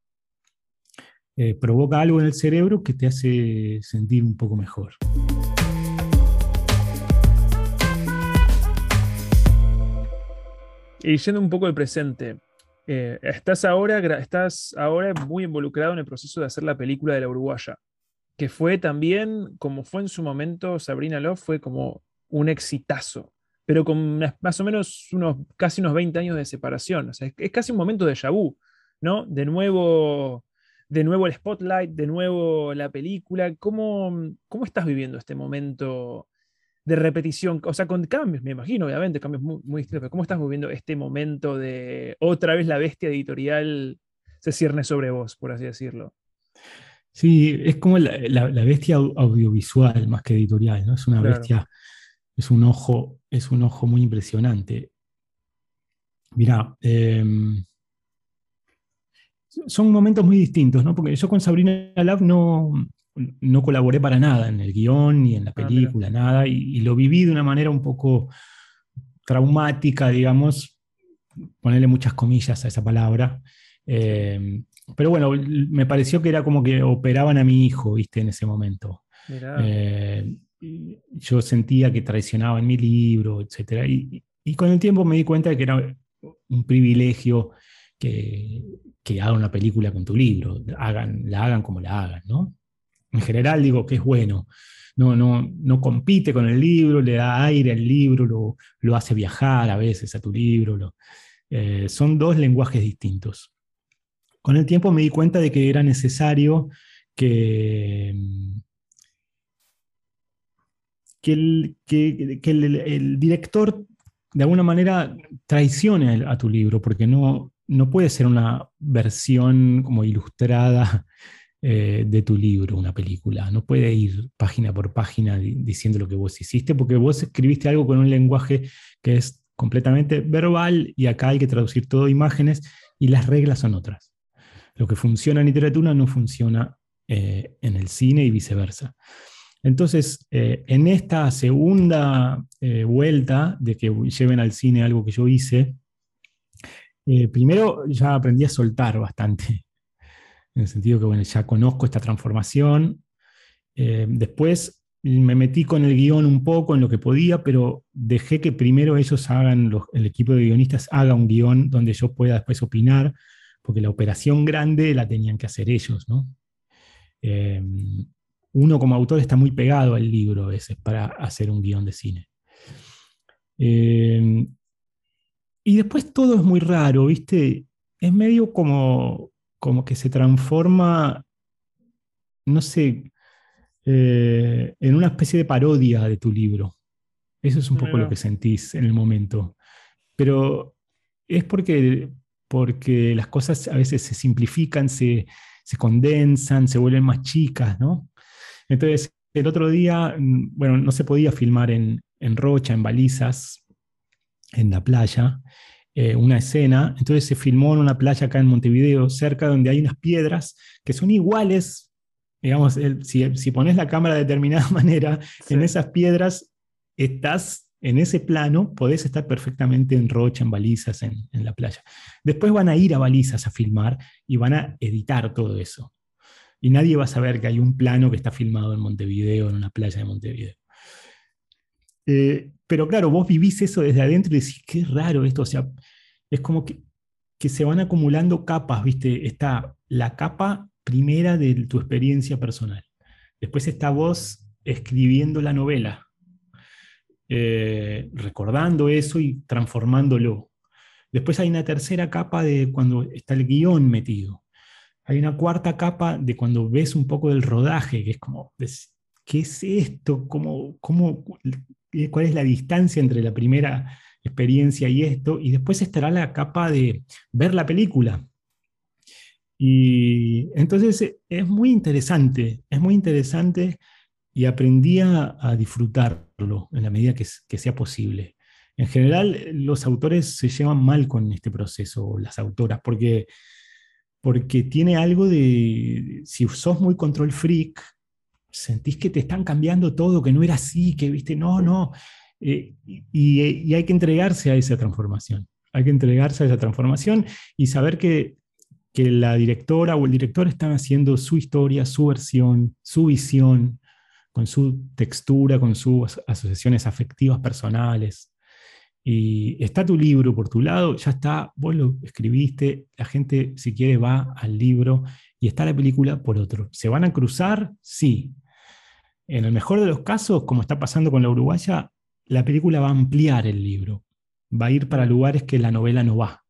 provoca algo en el cerebro que te hace sentir un poco mejor. Y yendo un poco al presente, eh, estás, ahora, estás ahora muy involucrado en el proceso de hacer la película de la Uruguaya, que fue también, como fue en su momento Sabrina Love, fue como un exitazo, pero con más o menos unos, casi unos 20 años de separación. O sea, es, casi un momento de vu, ¿no? De nuevo, de nuevo el spotlight, de nuevo la película. ¿Cómo, cómo estás viviendo este momento de repetición, o sea, con cambios, me imagino, obviamente, cambios muy, muy distintos, pero ¿cómo estás viviendo este momento de otra vez la bestia editorial se cierne sobre vos, por así decirlo? Sí, es como la, bestia audiovisual más que editorial, ¿no? Es una bestia, es un ojo, es un ojo muy impresionante. Mira, em, son momentos muy distintos, ¿no? Porque yo con Sabrina Lab no, no colaboré para nada en el guion ni en la ah, película, nada, y, lo viví de una manera un poco traumática, digamos, ponerle muchas comillas a esa palabra. Eh, pero bueno, me pareció que era como que operaban a mi hijo, viste, en ese momento. Eh, yo sentía que traicionaban mi libro, etc. Y, y, con el tiempo me di cuenta de que era un privilegio que, que hagan una película con tu libro, hagan, la hagan como la hagan, ¿no? En general digo que es bueno. No, no, no compite con el libro, le da aire al libro, lo, hace viajar a veces a tu libro. Eh, son dos lenguajes distintos. Con el tiempo me di cuenta de que era necesario que, que, el, director de alguna manera traicione a tu libro, porque no, no puede ser una versión como ilustrada eh, de tu libro, una película. No puede ir página por página diciendo lo que vos hiciste, porque vos escribiste algo con un lenguaje que es completamente verbal y acá hay que traducir todo imágenes y las reglas son otras. Lo que funciona en literatura no funciona eh, en el cine y viceversa. Entonces, eh, en esta segunda vuelta de que lleven al cine algo que yo hice, primero ya aprendí a soltar bastante en el sentido que bueno, ya conozco esta transformación. Eh, después me metí con el guion un poco en lo que podía, pero dejé que primero ellos hagan, el equipo de guionistas haga un guion donde yo pueda después opinar, porque la operación grande la tenían que hacer ellos, ¿no? Eh, uno como autor está muy pegado al libro a veces para hacer un guion de cine. Eh, y después todo es muy raro, ¿viste? Es medio como, como que se transforma, no sé, eh, en una especie de parodia de tu libro. Eso es un poco lo que sentís en el momento. Pero es porque, porque las cosas a veces se simplifican, se, condensan, se vuelven más chicas, ¿no? Entonces, el otro día, bueno, no se podía filmar en, en Rocha, en balizas, en la playa, eh, una escena, entonces se filmó en una playa acá en Montevideo, cerca donde hay unas piedras que son iguales, digamos, si, pones la cámara de determinada manera, en esas piedras estás en ese plano, podés estar perfectamente en rocha, en balizas, en, en la playa. Después van a ir a balizas a filmar y van a editar todo eso. Y nadie va a saber que hay un plano que está filmado en Montevideo, en una playa de Montevideo. Eh, pero claro, vos vivís eso desde adentro y decís, qué raro esto, o sea, es como que, se van acumulando capas, ¿viste? Está la capa primera de tu experiencia personal. después está vos escribiendo la novela, eh, recordando eso y transformándolo. Después hay una tercera capa de cuando está el guion metido. Hay una cuarta capa de cuando ves un poco del rodaje, que es como, ¿qué es esto? ¿Cómo, cómo, ¿Cuál es la distancia entre la primera experiencia y esto? Y después estará la capa de ver la película. Y entonces es muy interesante, es muy interesante y aprendí a, disfrutarlo en la medida que, que, sea posible. En general, los autores se llevan mal con este proceso, las autoras, porque, porque tiene algo de, si sos muy control freak, sentís que te están cambiando todo, que no era así, que viste, no, no, eh, y, y hay que entregarse a esa transformación. Hay que entregarse a esa transformación y saber que que la directora o el director están haciendo su historia, su versión, su visión, con su textura, con sus asociaciones afectivas personales. Y está tu libro por tu lado, ya está, vos lo escribiste, la gente si quiere va al libro y está la película por otro. ¿Se van a cruzar? Sí. En el mejor de los casos, como está pasando con la uruguaya, la película va a ampliar el libro, va a ir para lugares que la novela no va,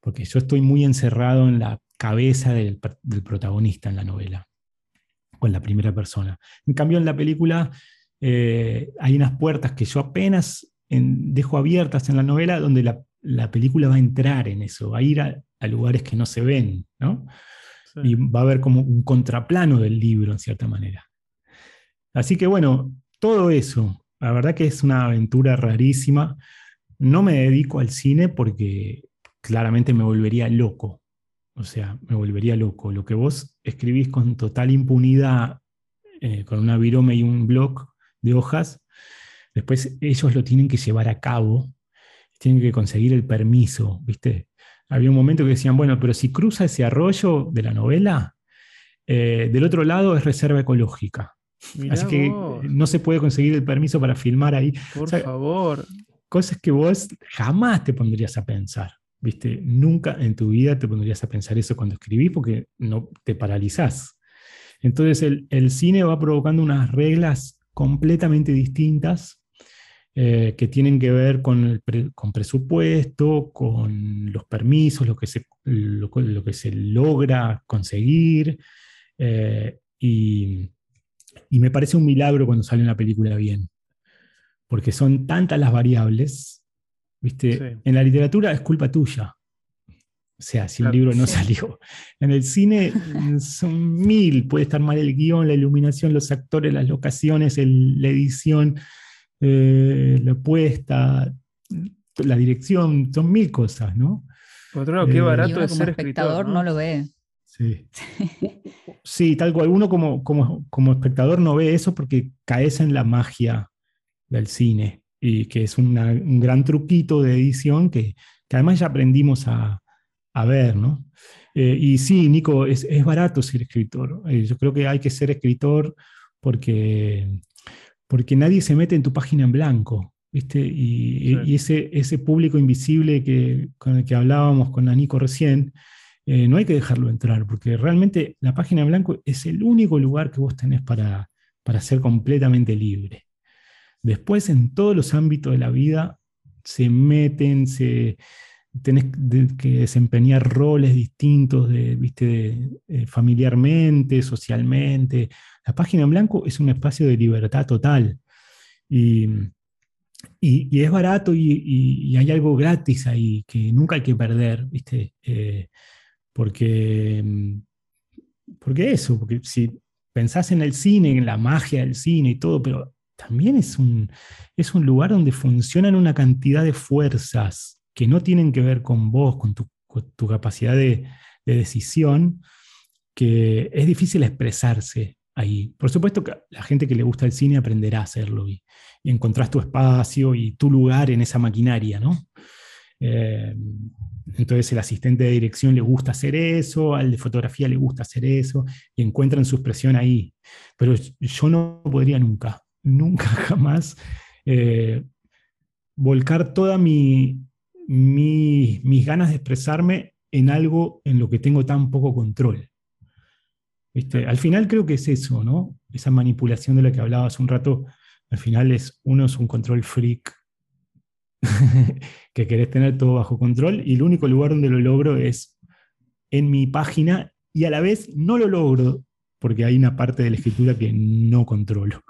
porque yo estoy muy encerrado en la cabeza del, protagonista en la novela con la primera persona. En cambio, en la película eh, hay unas puertas que yo apenas dejo abiertas en la novela donde la, película va a entrar en eso, va a ir a, lugares que no se ven, ¿no? Y va a haber como un contraplano del libro, en cierta manera. Así que bueno, todo eso, la verdad que es una aventura rarísima. No me dedico al cine porque claramente me volvería loco o sea, me volvería loco. Lo que vos escribís con total impunidad, eh, con una virome y un blog de hojas, después ellos lo tienen que llevar a cabo, tienen que conseguir el permiso, ¿viste? Había un momento que decían, bueno, pero si cruza ese arroyo de la novela, eh, del otro lado es reserva ecológica. Así que no se puede conseguir el permiso para filmar ahí. Por favor. Cosas que vos jamás te pondrías a pensar. ¿Viste? Nunca en tu vida te pondrías a pensar eso cuando escribís porque no te paralizás. Entonces el, cine va provocando unas reglas completamente distintas eh, que tienen que ver con, el con presupuesto, con los permisos, lo que se, lo, que se logra conseguir. Eh, y, y me parece un milagro cuando sale una película bien, porque son tantas las variables ¿Viste? En la literatura es culpa tuya. O sea, si un libro no salió. En el cine son mil. Puede estar mal el guion, la iluminación, los actores, las locaciones, la edición, eh, la puesta, la dirección. Son mil cosas, ¿no? Por otro lado, qué eh, barato es ser espectador ¿no? lo ve. Sí. sí, tal cual. Uno como, como, como espectador no ve eso porque caes en la magia del cine y que es un gran truquito de edición que, además ya aprendimos a, ver, ¿no? Eh, y sí, Nico, es, barato ser escritor. Eh, yo creo que hay que ser escritor porque, porque nadie se mete en tu página en blanco. ¿viste? Y, ese, ese público invisible que, con el que hablábamos con Nico recién, eh, no hay que dejarlo entrar, porque realmente la página en blanco es el único lugar que vos tenés para, para ser completamente libre. Después, en todos los ámbitos de la vida, se meten, se, tenés que desempeñar roles distintos de, ¿viste? Eh, familiarmente, socialmente. La página en blanco es un espacio de libertad total. Y, es barato y, hay algo gratis ahí que nunca hay que perder, ¿viste? Eh, porque, porque eso, porque si pensás en el cine, en la magia del cine y todo, pero también es un, es un lugar donde funcionan una cantidad de fuerzas que no tienen que ver con vos, con tu, capacidad de, decisión, que es difícil expresarse ahí. Por supuesto que la gente que le gusta el cine aprenderá a hacerlo y, y encontrás tu espacio y tu lugar en esa maquinaria, ¿no? Eh, entonces el asistente de dirección le gusta hacer eso, al de fotografía le gusta hacer eso, y encuentran su expresión ahí. Pero yo no podría nunca nunca jamás eh, volcar toda mi, mis ganas de expresarme en algo en lo que tengo tan poco control. ¿viste? Al final creo que es eso, ¿no? Esa manipulación de la que hablaba hace un rato, al final es uno es un control freak que querés tener todo bajo control y el único lugar donde lo logro es en mi página y a la vez no lo logro porque hay una parte de la escritura que no controlo.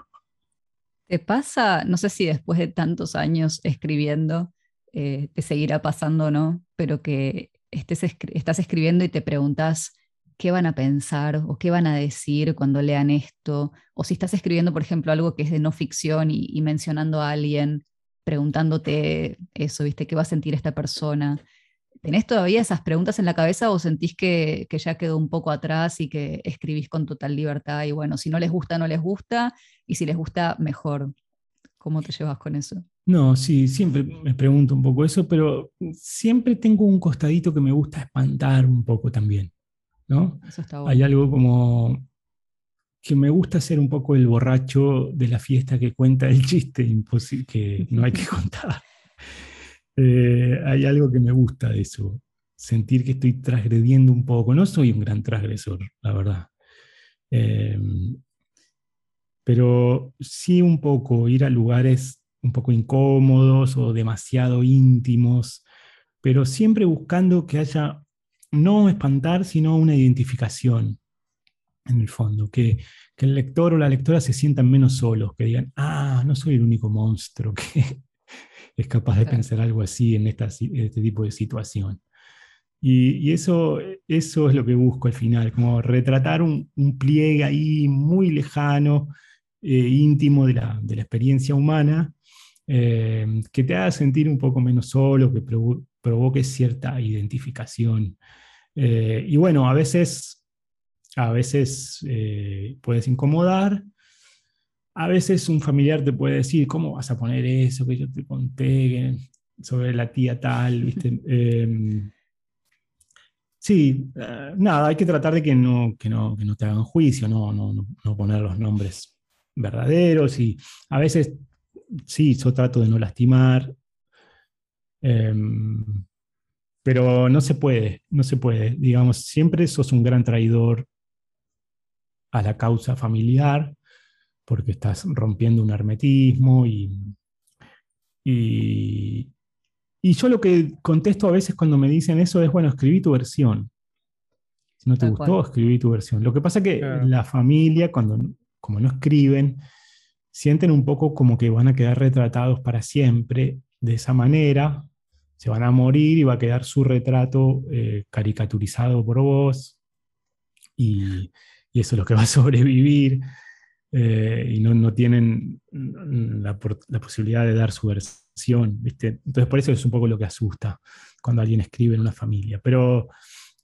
¿Te pasa, no sé si después de tantos años escribiendo, eh, te seguirá pasando no, pero que estés, estás escribiendo y te preguntas qué van a pensar o qué van a decir cuando lean esto, o si estás escribiendo, por ejemplo, algo que es de no ficción y mencionando a alguien, preguntándote eso, ¿viste? ¿Qué va a sentir esta persona? ¿Tenés todavía esas preguntas en la cabeza o sentís que, ya quedó un poco atrás y que escribís con total libertad? Y bueno, si no les gusta, no les gusta, y si les gusta, mejor. ¿Cómo te llevas con eso? No, sí, siempre me pregunto un poco eso, pero siempre tengo un costadito que me gusta espantar un poco también, ¿no? Eso está bueno. Hay algo como que me gusta ser un poco el borracho de la fiesta que cuenta el chiste que no hay que contar. Eh, hay algo que me gusta de eso, sentir que estoy transgrediendo un poco. No soy un gran transgresor, la verdad. Eh, pero sí un poco ir a lugares un poco incómodos o demasiado íntimos, pero siempre buscando que haya no espantar, sino una identificación en el fondo, que, el lector o la lectora se sientan menos solos, que digan, ah, no soy el único monstruo que, es capaz de pensar algo así en, este tipo de situación. Y, eso, eso es lo que busco al final, como retratar un, pliegue ahí muy lejano, eh, íntimo de la, experiencia humana, eh, que te haga sentir un poco menos solo, que provoque cierta identificación. Eh, y bueno, a veces, a veces puedes incomodar, a veces un familiar te puede decir, ¿cómo vas a poner eso que yo te conté sobre la tía tal? ¿viste? Em, sí, eh, nada, hay que tratar de que no, que no, que no te hagan juicio, no, no, no, poner los nombres verdaderos y a veces sí, yo trato de no lastimar, em, pero no se puede, no se puede. Digamos, siempre sos un gran traidor a la causa familiar porque estás rompiendo un hermetismo y, y, yo lo que contesto a veces cuando me dicen eso es, bueno, escribí tu versión. Si no te gustó, escribí tu versión. Lo que pasa es que la familia, cuando, como no escriben, sienten un poco como que van a quedar retratados para siempre de esa manera, se van a morir y va a quedar su retrato eh, caricaturizado por vos y, y, eso es lo que va a sobrevivir. Eh, y no, tienen la, posibilidad de dar su versión, ¿viste? Entonces por eso es un poco lo que asusta cuando alguien escribe en una familia. Pero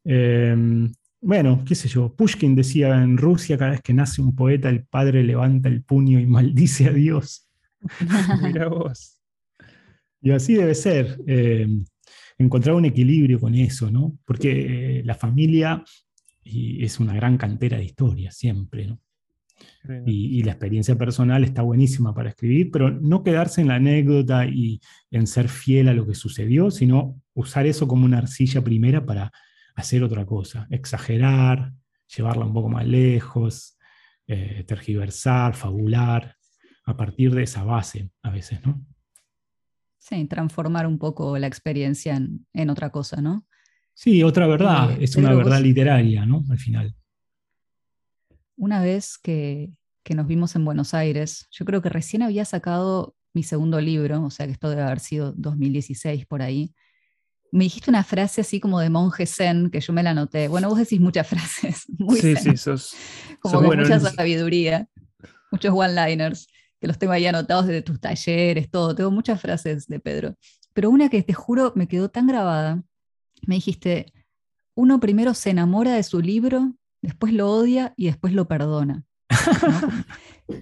em, bueno, qué sé yo, Pushkin decía en Rusia, cada vez que nace un poeta, el padre levanta el puño y maldice a Dios. Mira vos. Y así debe ser. Em, encontrar un equilibrio con eso, ¿no? Porque la familia es una gran cantera de historia, siempre, ¿no? Y, la experiencia personal está buenísima para escribir, pero no quedarse en la anécdota y en ser fiel a lo que sucedió, sino usar eso como una arcilla primera para hacer otra cosa, exagerar, llevarla un poco más lejos, eh, tergiversar, fabular, a partir de esa base a veces, ¿no? Sí, transformar un poco la experiencia en, otra cosa, ¿no? Sí, otra verdad, eh, es una verdad literaria, ¿no? Al final una vez que, nos vimos en Buenos Aires, yo creo que recién había sacado mi segundo libro, o sea que esto debe haber sido 2016 por ahí. Me dijiste una frase así como de monje zen, que yo me la anoté. Bueno, vos decís muchas frases. Muy sí, sí, sos. Como mucha sabiduría, muchos one-liners, que los tengo ahí anotados de tus talleres, todo. Tengo muchas frases de Pedro. Pero una que te juro me quedó tan grabada. Me dijiste, uno primero se enamora de su libro después lo odia y después lo perdona.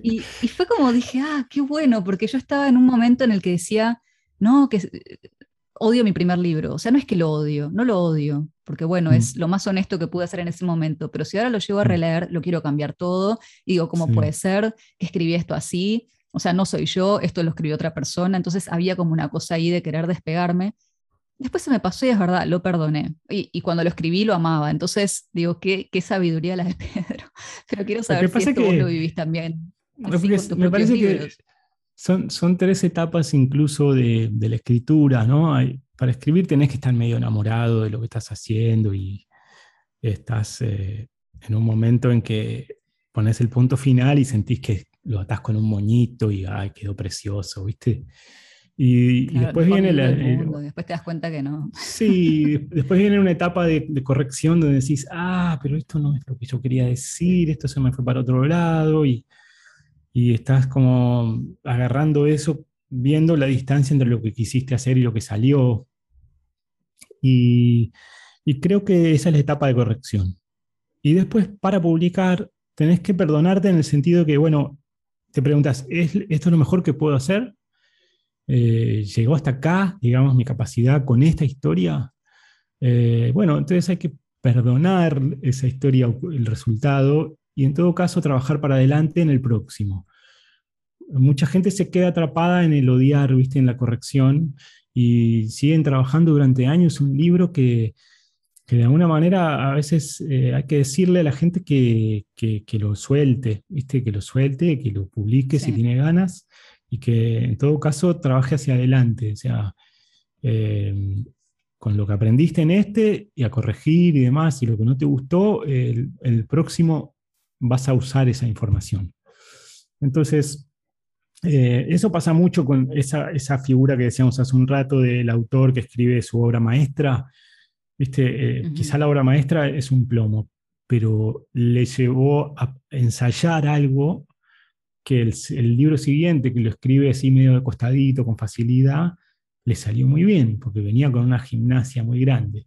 y, fue como dije, ah, qué bueno, porque yo estaba en un momento en el que decía, no, que odio mi primer libro. O sea, no es que lo odio, no lo odio, porque bueno, es mm. lo más honesto que pude hacer en ese momento, pero si ahora lo llevo a mm. releer, lo quiero cambiar todo, y digo, ¿cómo puede ser que escribí esto así? O sea, no soy yo, esto lo escribió otra persona, entonces había como una cosa ahí de querer despegarme. Después se me pasó y es verdad, lo perdoné. Y, cuando lo escribí lo amaba. Entonces, digo, qué, qué sabiduría la de Pedro. Pero quiero saber si esto vos lo vivís también. me parece que son, son tres etapas incluso de, de la escritura, ¿no? Hay, para escribir tenés que estar medio enamorado de lo que estás haciendo y estás eh, en un momento en que pones el punto final y sentís que lo atás con un moñito y ay, quedó precioso, ¿viste? Y, después viene la... después te das cuenta que no. Sí, después viene una etapa de, corrección donde decís, ah, pero esto no es lo que yo quería decir, esto se me fue para otro lado, y, y estás como agarrando eso, viendo la distancia entre lo que quisiste hacer y lo que salió. Y, creo que esa es la etapa de corrección. Y después, para publicar, tenés que perdonarte en el sentido que, bueno, te preguntas, ¿es esto lo mejor que puedo hacer? Eh, llegó hasta acá, digamos, mi capacidad con esta historia. Eh, bueno, entonces hay que perdonar esa historia, el resultado, y en todo caso trabajar para adelante en el próximo. Mucha gente se queda atrapada en el odiar, ¿viste? en la corrección, y siguen trabajando durante años un libro que, de alguna manera a veces eh, hay que decirle a la gente que, lo suelte, ¿viste? que lo suelte, que lo publique si tiene ganas, y que en todo caso trabaje hacia adelante, o sea, eh, con lo que aprendiste en este y a corregir y demás, y lo que no te gustó, el, próximo vas a usar esa información. Entonces, eh, eso pasa mucho con esa, esa, figura que decíamos hace un rato del autor que escribe su obra maestra. ¿Viste? Eh, quizá la obra maestra es un plomo, pero le llevó a ensayar algo que el, libro siguiente, que lo escribe así medio de costadito, con facilidad, le salió muy bien, porque venía con una gimnasia muy grande.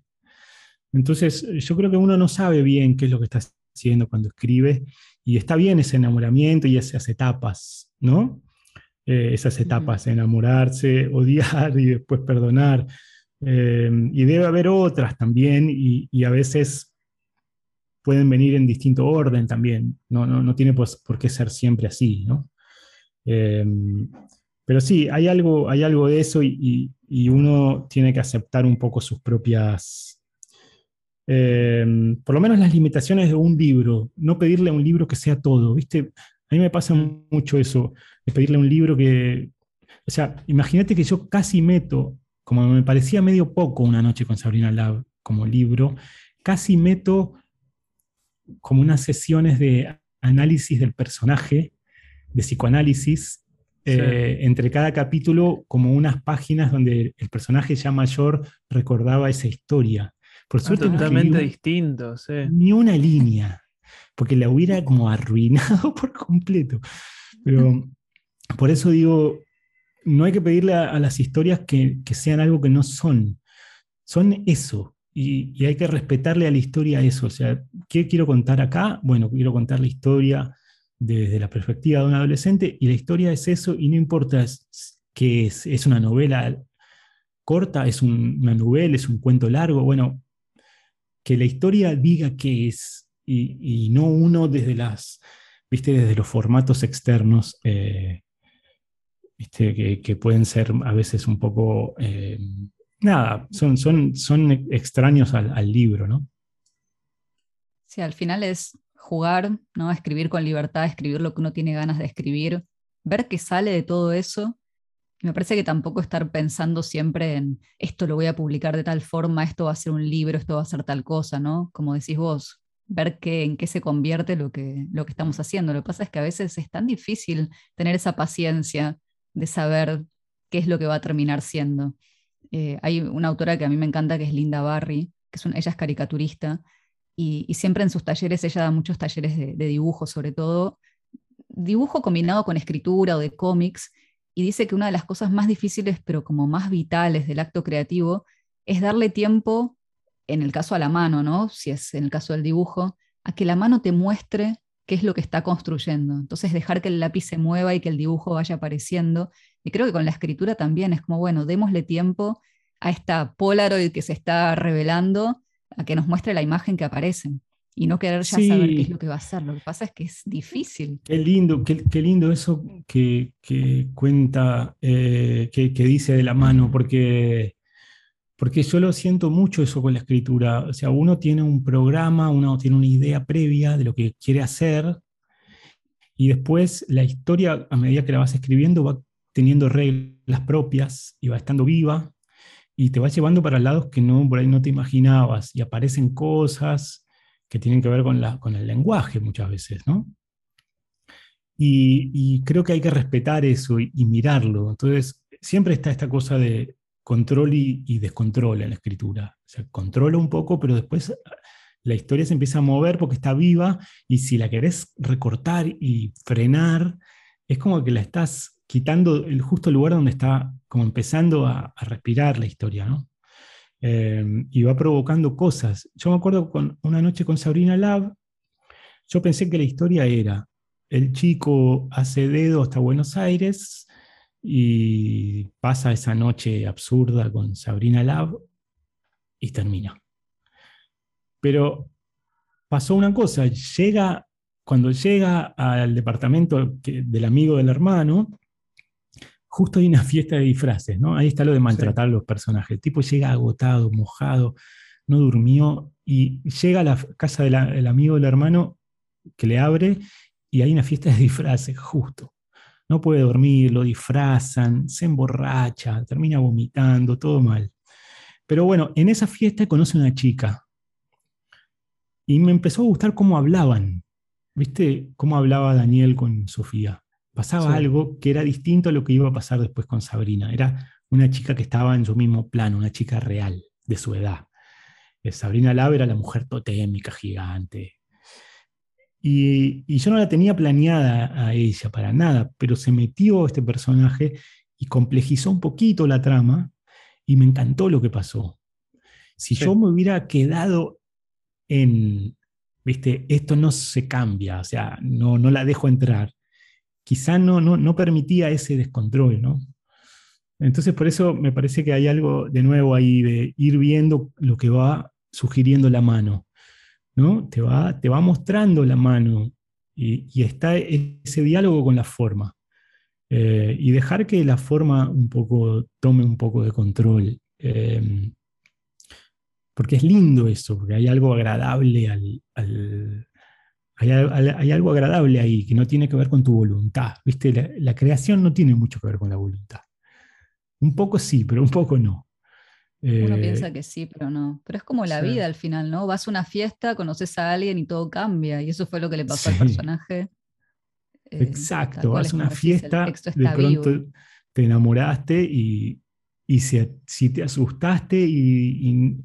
Entonces, yo creo que uno no sabe bien qué es lo que está haciendo cuando escribe, y está bien ese enamoramiento y esas etapas, ¿no? Eh, esas etapas, enamorarse, odiar y después perdonar. Eh, y debe haber otras también, y, y a veces pueden venir en distinto orden también, no, no, no tiene por, qué ser siempre así, ¿no? Em, pero sí, hay algo, hay algo de eso y, uno tiene que aceptar un poco sus propias, em, por lo menos las limitaciones de un libro, no pedirle a un libro que sea todo, ¿viste? A mí me pasa mucho eso, de pedirle a un libro que, o sea, imagínate que yo casi meto, como me parecía medio poco una noche con Sabrina Lab como libro, casi meto como unas sesiones de análisis del personaje, de psicoanálisis, eh, entre cada capítulo como unas páginas donde el personaje ya mayor recordaba esa historia. Por ah, suerte, totalmente distinto, Ni una línea, porque la hubiera como arruinado por completo. Pero por eso digo, no hay que pedirle a, las historias que, que, sean algo que no son. Son eso, y, hay que respetarle a la historia eso. O sea, ¿qué quiero contar acá? Bueno, quiero contar la historia desde la perspectiva de un adolescente y la historia es eso y no importa que es, es una novela corta, es una novela, es un cuento largo, bueno, que la historia diga qué es y, no uno desde las, viste, desde los formatos externos, eh, que, pueden ser a veces un poco eh, nada, son, son, son extraños al, libro, ¿no? Sí, al final es jugar, ¿no? Escribir con libertad, escribir lo que uno tiene ganas de escribir, ver qué sale de todo eso. Y me parece que tampoco estar pensando siempre en esto lo voy a publicar de tal forma, esto va a ser un libro, esto va a ser tal cosa, ¿no? Como decís vos, ver qué, en qué se convierte lo que, lo que estamos haciendo. Lo que pasa es que a veces es tan difícil tener esa paciencia de saber qué es lo que va a terminar siendo. Eh, hay una autora que a mí me encanta, que es Linda Barry, que es ella es caricaturista, y, siempre en sus talleres, ella da muchos talleres de, dibujo, sobre todo, dibujo combinado con escritura o de cómics, y dice que una de las cosas más difíciles, pero como más vitales del acto creativo, es darle tiempo, en el caso a la mano, ¿no? Si es en el caso del dibujo, a que la mano te muestre qué es lo que está construyendo. Entonces dejar que el lápiz se mueva y que el dibujo vaya apareciendo. Y creo que con la escritura también es como, bueno, démosle tiempo a esta Polaroid que se está revelando a que nos muestre la imagen que aparece y no querer ya saber qué es lo que va a hacer. Lo que pasa es que es difícil. Qué lindo, qué, lindo eso que, cuenta, eh, que, dice de la mano, porque, porque yo lo siento mucho eso con la escritura. O sea, uno tiene un programa, uno tiene una idea previa de lo que quiere hacer, y después la historia, a medida que la vas escribiendo, va teniendo reglas propias y va estando viva, y te va llevando para lados que no, por ahí no te imaginabas, y aparecen cosas que tienen que ver con, la, con el lenguaje muchas veces, ¿no? Y, creo que hay que respetar eso y, mirarlo. Entonces, siempre está esta cosa de control y, descontrol en la escritura. O controla un poco, pero después la historia se empieza a mover porque está viva y si la querés recortar y frenar, es como que la estás quitando el justo lugar donde está como empezando a, respirar la historia, ¿no? Eh, y va provocando cosas. Yo me acuerdo con una noche con Sabrina Lab, yo pensé que la historia era el chico hace dedo hasta Buenos Aires y pasa esa noche absurda con Sabrina Lab y termina. Pero pasó una cosa, llega, cuando llega al departamento del amigo del hermano, justo hay una fiesta de disfraces, ¿no? Ahí está lo de maltratar a los personajes. El tipo llega agotado, mojado, no durmió y llega a la casa del amigo del hermano que le abre y hay una fiesta de disfraces, justo. No puede dormir, lo disfrazan, se emborracha, termina vomitando, todo mal. Pero bueno, en esa fiesta conoce a una chica y me empezó a gustar cómo hablaban. ¿Viste cómo hablaba Daniel con Sofía? Pasaba algo que era distinto a lo que iba a pasar después con Sabrina. Era una chica que estaba en su mismo plano, una chica real, de su edad. Eh, Sabrina Lab era la mujer totémica, gigante, y, yo no la tenía planeada a ella para nada, pero se metió este personaje y complejizó un poquito la trama y me encantó lo que pasó. Si yo me hubiera quedado en, viste, esto no se cambia, o sea, no, no la dejo entrar, quizá no, no, no permitía ese descontrol, ¿no? Entonces por eso me parece que hay algo de nuevo ahí de ir viendo lo que va sugiriendo la mano. ¿no? Te va, te va mostrando la mano y, está ese diálogo con la forma. Eh, y dejar que la forma un poco tome un poco de control. Em, porque es lindo eso, porque hay algo agradable al, hay, algo agradable ahí que no tiene que ver con tu voluntad. ¿Viste? la, creación no tiene mucho que ver con la voluntad. Un poco sí, pero un poco no. Uno piensa eh, que sí, pero no. Pero es como la vida al final, ¿no? Vas a una fiesta, conoces a alguien y todo cambia. Y eso fue lo que le pasó al personaje. Eh, Exacto, vas a una fiesta, de pronto te enamoraste y, si, te asustaste y,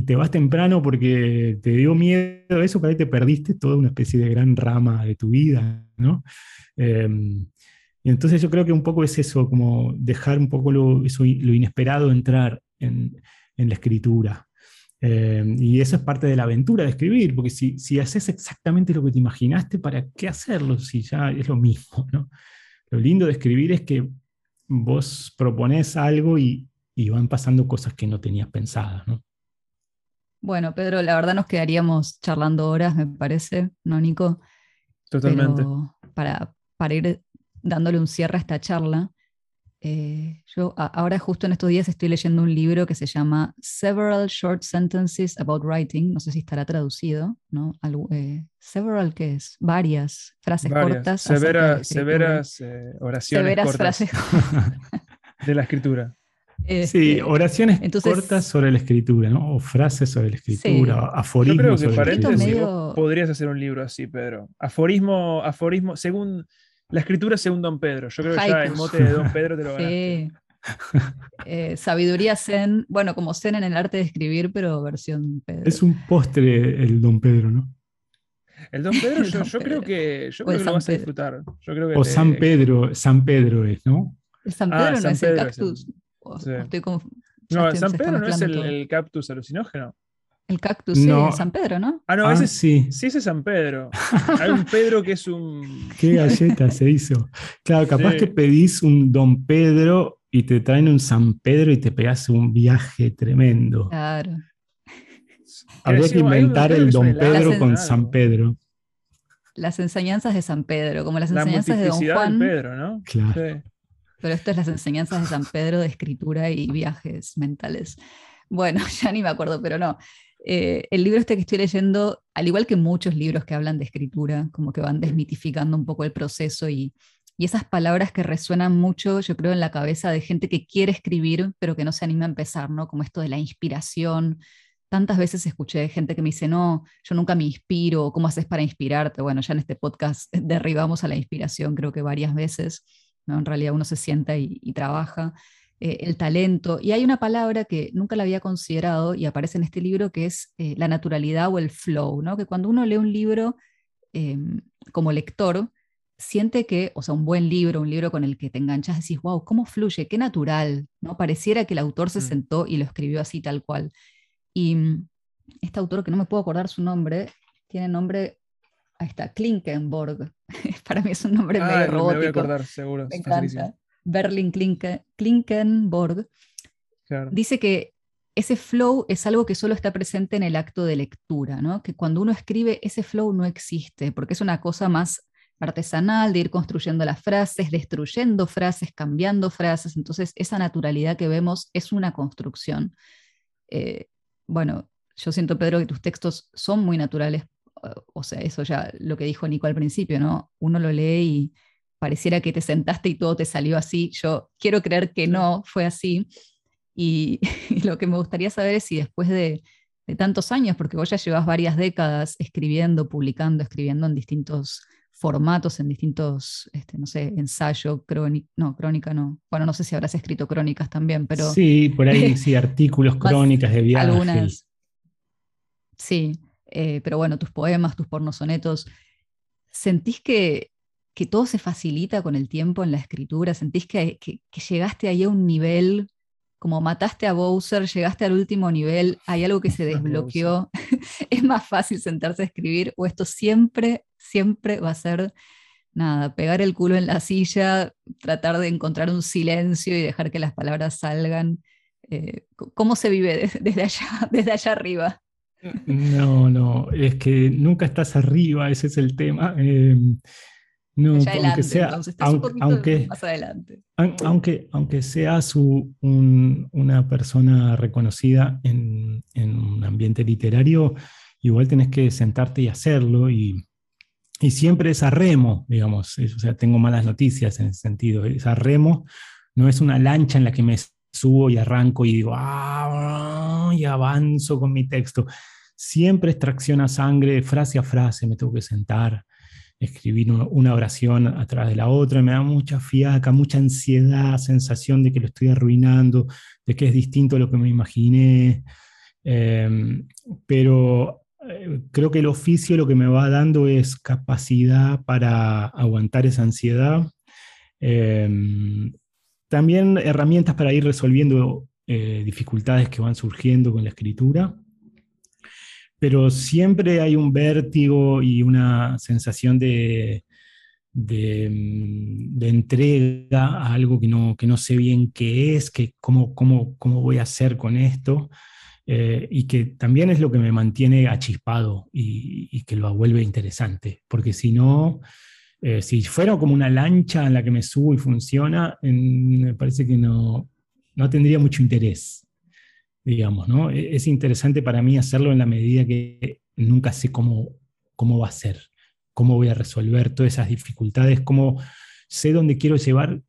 te vas temprano porque te dio miedo eso, para ahí te perdiste toda una especie de gran rama de tu vida, ¿no? Em, y entonces yo creo que un poco es eso, como dejar un poco lo, eso, lo inesperado entrar en, la escritura. Eh, y eso es parte de la aventura de escribir, porque si, si, haces exactamente lo que te imaginaste, ¿para qué hacerlo si ya es lo mismo? ¿no? Lo lindo de escribir es que vos propones algo y, van pasando cosas que no tenías pensadas. ¿no? Bueno, Pedro, la verdad nos quedaríamos charlando horas, me parece, ¿no, Nico? Totalmente. para, para ir dándole un cierre a esta charla, eh, yo ahora justo en estos días estoy leyendo un libro que se llama Several Short Sentences About Writing, no sé si estará traducido, ¿no? Eh, several, ¿qué es? Varias frases cortas. severas eh, oraciones severas cortas frases de la escritura. Sí, este, oraciones cortas sobre la escritura, ¿no? O frases sobre la escritura, aforismos. Yo creo que podrías hacer un libro así, Pedro. Aforismo, aforismo, según la escritura según Don Pedro. Yo creo que ya el mote de Don Pedro te lo ganaste. Sí. Eh, sabiduría zen, bueno, como zen en el arte de escribir, pero versión Pedro. Es un postre el Don Pedro, ¿no? El Don Pedro, yo, creo que, yo creo que lo vas a disfrutar. o San Pedro, San Pedro es, ¿no? El San Pedro ah, no es el cactus. No, San Pedro no es el, cactus alucinógeno. El cactus, sí, de San Pedro, ¿no? Ah, no, ese ah, sí. Sí, ese es San Pedro. Hay un Pedro que es un. Qué galleta se hizo. Claro, capaz que pedís un Don Pedro y te traen un San Pedro y te pegas un viaje tremendo. Claro. Habría que inventar el Don Pedro con San Pedro. Las enseñanzas de San Pedro, como las enseñanzas de Don Juan. Pedro, ¿no? Claro. Pero esto es las enseñanzas de San Pedro de escritura y viajes mentales. Bueno, ya ni me acuerdo, pero no. Eh, el libro este que estoy leyendo, al igual que muchos libros que hablan de escritura, como que van desmitificando un poco el proceso y, y esas palabras que resuenan mucho, yo creo, en la cabeza de gente que quiere escribir, pero que no se anima a empezar, ¿no? Como esto de la inspiración. Tantas veces escuché gente que me dice, no, yo nunca me inspiro, ¿cómo haces para inspirarte? Bueno, ya en este podcast derribamos a la inspiración, creo que varias veces, ¿no? En realidad uno se sienta y, trabaja. Eh, el talento. Y hay una palabra que nunca la había considerado y aparece en este libro que es eh, la naturalidad o el flow, ¿no? Que cuando uno lee un libro em, como lector, siente que, o sea, un buen libro, un libro con el que te enganchas, decís, wow, cómo fluye, qué natural, ¿no? Pareciera que el autor se mm. sentó y lo escribió así tal cual. Y mm, este autor, que no me puedo acordar su nombre, tiene nombre, ahí está, Klinkenborg. Para mí es un nombre medio robótico. Me voy a acordar, seguro. Me encanta. Berlin Klinkenborg. Dice que ese flow es algo que solo está presente en el acto de lectura, ¿no? Que cuando uno escribe, ese flow no existe, porque es una cosa más artesanal, de ir construyendo las frases, destruyendo frases, cambiando frases. Entonces, esa naturalidad que vemos es una construcción. Eh, bueno, yo siento, Pedro, que tus textos son muy naturales. O sea, eso ya lo que dijo Nico al principio, ¿no? Uno lo lee y pareciera que te sentaste y todo te salió así. Yo quiero creer que no fue así. Y, lo que me gustaría saber es si después de, de tantos años, porque vos ya llevas varias décadas escribiendo, publicando, escribiendo en distintos formatos en distintos, este, no sé, ensayo, crónica, no, crónica no. Bueno, no sé si habrás escrito crónicas también, pero... Sí, por ahí sí, artículos, crónicas de viajes. Algunas. Sí, eh, pero bueno, tus poemas, tus pornosonetos, ¿sentís que, que, todo se facilita con el tiempo en la escritura? ¿Sentís que, que, que llegaste ahí a un nivel como mataste a Bowser, llegaste al último nivel, hay algo que se desbloqueó, es más fácil sentarse a escribir o esto siempre, siempre va a ser nada, pegar el culo en la silla, tratar de encontrar un silencio y dejar que las palabras salgan. Eh, ¿Cómo se vive desde allá, desde allá arriba? No, no, es que nunca estás arriba, ese es el tema. Em, no, aunque sea, aunque, más adelante. Aunque, aunque seas una persona reconocida en, un ambiente literario, igual tenés que sentarte y hacerlo y, siempre es a remo, digamos. O sea, tengo malas noticias en ese sentido. Es a remo, no es una lancha en la que me subo y arranco y digo, ah, y avanzo con mi texto. Siempre es tracción a sangre, frase a frase, me tengo que sentar escribir una oración atrás de la otra, me da mucha fiaca, mucha ansiedad, sensación de que lo estoy arruinando, de que es distinto a lo que me imaginé. Em, pero eh, creo que el oficio lo que me va dando es capacidad para aguantar esa ansiedad. Em, también herramientas para ir resolviendo eh, dificultades que van surgiendo con la escritura. Pero siempre hay un vértigo y una sensación de, de, mm, entrega a algo que no, que no sé bien qué es, que cómo, cómo, cómo voy a hacer con esto, eh, y que también es lo que me mantiene achispado y, que lo vuelve interesante, porque si no, eh, si fuera como una lancha en la que me subo y funciona, me parece que no, no tendría mucho interés digamos, ¿no? E-, es interesante para mí hacerlo en la medida que nunca sé cómo, cómo va a ser, cómo voy a resolver todas esas dificultades, cómo sé dónde quiero llevar,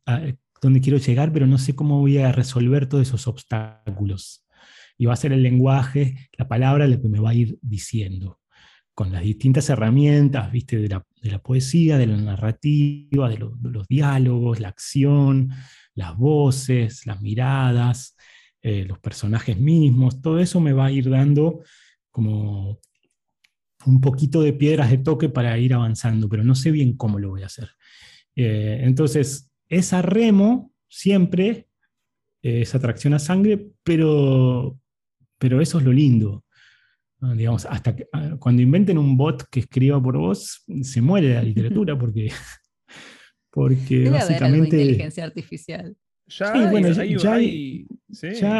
dónde quiero llegar, pero no sé cómo voy a resolver todos esos obstáculos. Y va a ser el lenguaje, la palabra, lo que me va a ir diciendo, con las distintas herramientas, viste, de la, poesía, de la narrativa, de los diálogos, la acción, las voces, las miradas, eh, los personajes mismos, todo eso me va a ir dando como un poquito de piedras de toque para ir avanzando, pero no sé bien cómo lo voy a hacer. Eh, entonces, esa remo siempre, eh, esa atracción a sangre, pero, pero eso es lo lindo. Digamos, hasta ah, cuando inventen un bot que escriba por vos, se muere la literatura porque, porque básicamente... inteligencia artificial. Ya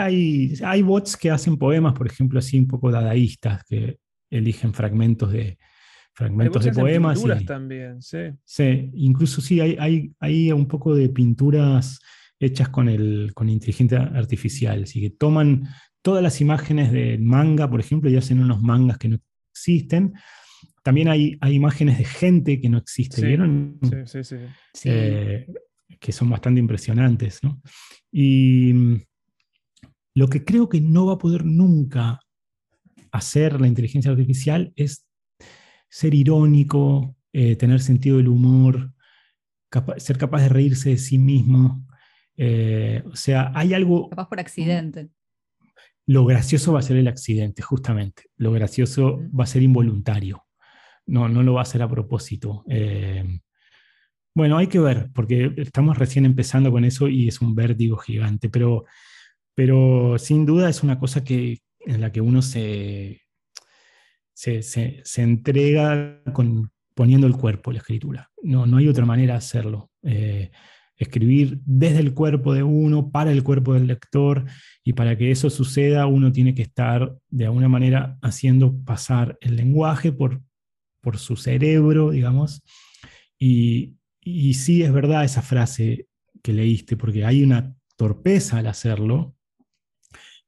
hay, hay, bots que hacen poemas, por ejemplo, así un poco dadaístas, que eligen fragmentos de, fragmentos de poemas. Pinturas también, sí. Sí, incluso sí, hay, hay, un poco de pinturas hechas con, el, con inteligencia artificial, así que toman todas las imágenes de manga, por ejemplo, y hacen unos mangas que no existen. También hay, hay imágenes de gente que no existe, Sí, ¿vieron? Sí, sí, sí. Eh, que son bastante impresionantes. ¿no? Y mm, lo que creo que no va a poder nunca hacer la inteligencia artificial es ser irónico, eh, tener sentido del humor, capa- ser capaz de reírse de sí mismo. Eh, o sea, hay algo, Capaz por accidente. Lo gracioso va a ser el accidente, justamente. Lo gracioso va a ser involuntario. No, no lo va a hacer a propósito. Eh, bueno, hay que ver, porque estamos recién empezando con eso y es un vértigo gigante, pero, pero sin duda es una cosa que, en la que uno se, se, se- se entrega con, poniendo el cuerpo la escritura. No, no hay otra manera de hacerlo. Eh, escribir desde el cuerpo de uno, para el cuerpo del lector, y para que eso suceda uno tiene que estar de alguna manera haciendo pasar el lenguaje por, por su cerebro, digamos. Y, y sí es verdad esa frase que leíste, porque hay una torpeza al hacerlo,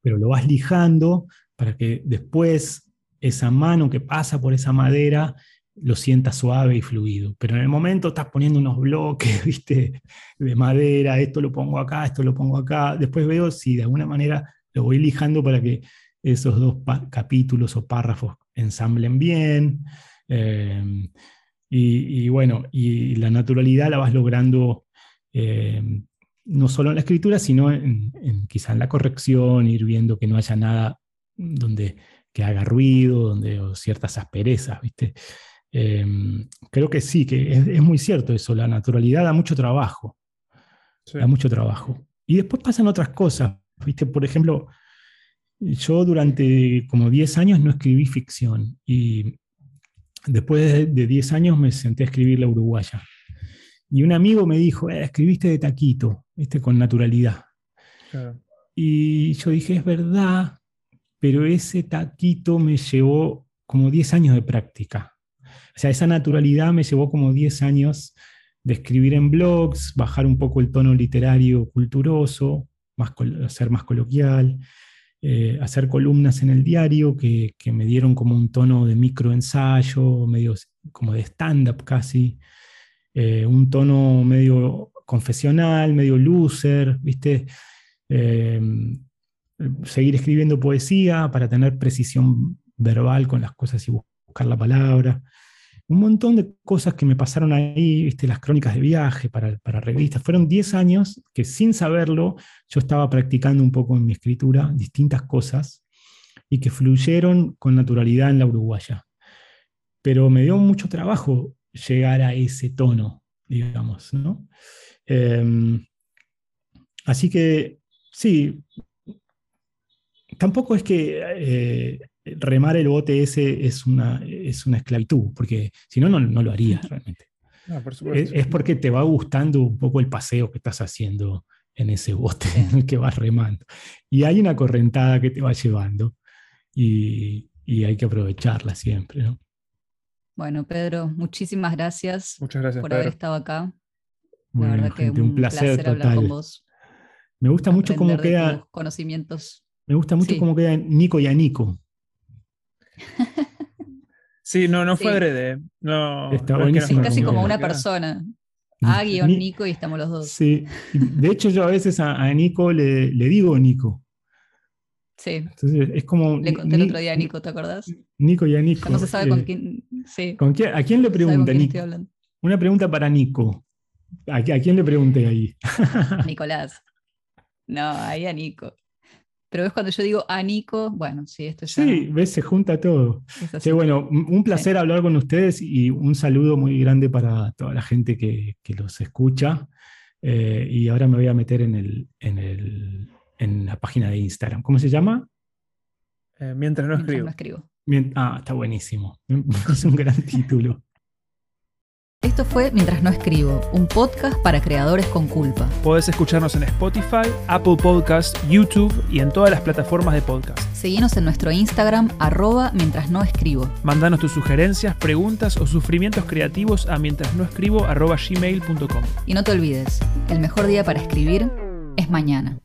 pero lo vas lijando para que después esa mano que pasa por esa madera lo sientas suave y fluido. Pero en el momento estás poniendo unos bloques, viste, de madera, esto lo pongo acá, esto lo pongo acá. Después veo si de alguna manera lo voy lijando para que esos dos capítulos o párrafos ensamblen bien. Eh, y, bueno, y la naturalidad la vas logrando eh, no solo en la escritura, sino en, en quizá en la corrección, ir viendo que no haya nada donde que haga ruido, donde o ciertas asperezas, ¿viste? Eh, creo que sí, que es, es muy cierto eso, la naturalidad da mucho trabajo, Sí. da mucho trabajo. Y después pasan otras cosas, ¿viste? Por ejemplo, yo durante como 10 años no escribí ficción y después de, de 10 años me senté a escribir La Uruguaya. Y un amigo me dijo, "Eh, escribiste de taquito, ¿viste? Con naturalidad. Claro. Y yo dije, es verdad, pero ese taquito me llevó como 10 años de práctica. O sea, esa naturalidad me llevó como 10 años de escribir en blogs, bajar un poco el tono literario culturoso, más ser más coloquial, eh, hacer columnas en el diario que, me dieron como un tono de microensayo, medio como de stand-up casi, eh, un tono medio confesional, medio loser, ¿viste? Eh, seguir escribiendo poesía para tener precisión verbal con las cosas y buscar la palabra. Un montón de cosas que me pasaron ahí, ¿viste? las crónicas de viaje para, para revistas. Fueron 10 años que sin saberlo yo estaba practicando un poco en mi escritura distintas cosas y que fluyeron con naturalidad en la uruguaya. Pero me dio mucho trabajo llegar a ese tono, digamos. ¿no? Eh, así que sí, tampoco es que eh, remar el bote ese es una, es una esclavitud, porque si no, no, no lo harías realmente. No, por Es, supuesto. es porque te va gustando un poco el paseo que estás haciendo en ese bote en el que vas remando. Y hay una correntada que te va llevando y, y hay que aprovecharla siempre. ¿no? Bueno, Pedro, muchísimas gracias Muchas gracias, por Pedro. haber estado acá. Muy La bien, verdad que gente, un, placer, hablar con vos. Me gusta mucho cómo queda, conocimientos. me gusta mucho Sí. cómo queda Nico y Anico. Sí, no, no fue Sí. adrede. No, Está no es buenísimo casi como una persona. A guion Ni- Nico y estamos los dos. Sí, de hecho yo a veces a, a Nico le, le digo Nico. Sí. Entonces es como Le conté el otro día a Nico, ¿te acordás? Nico y a Nico. Ya no se sabe con eh, quién. Sí. ¿con quién- ¿A quién le pregunta quién Nico? Una pregunta para Nico. ¿A, a quién le pregunté ahí? Nicolás. No, ahí a Nico. Pero ves cuando yo digo a Nico, bueno, sí, esto ya Sí, ves, se junta todo. es así. Che, bueno, un placer hablar con ustedes y un saludo muy grande para toda la gente que, que los escucha. Eh, y ahora me voy a meter en, el, en, el, en la página de Instagram. ¿Cómo se llama? Eh, mientras no Mientras escribo. no escribo. Mien- Ah, está buenísimo. Es un gran título. Esto fue Mientras no escribo, un podcast para creadores con culpa. Podés escucharnos en Spotify, Apple Podcasts, YouTube y en todas las plataformas de podcast. Seguinos en nuestro Instagram, arroba mientras no escribo. Mandanos tus sugerencias, preguntas o sufrimientos creativos a mientrasnoescribo.gmail.com. Y no te olvides, el mejor día para escribir es mañana.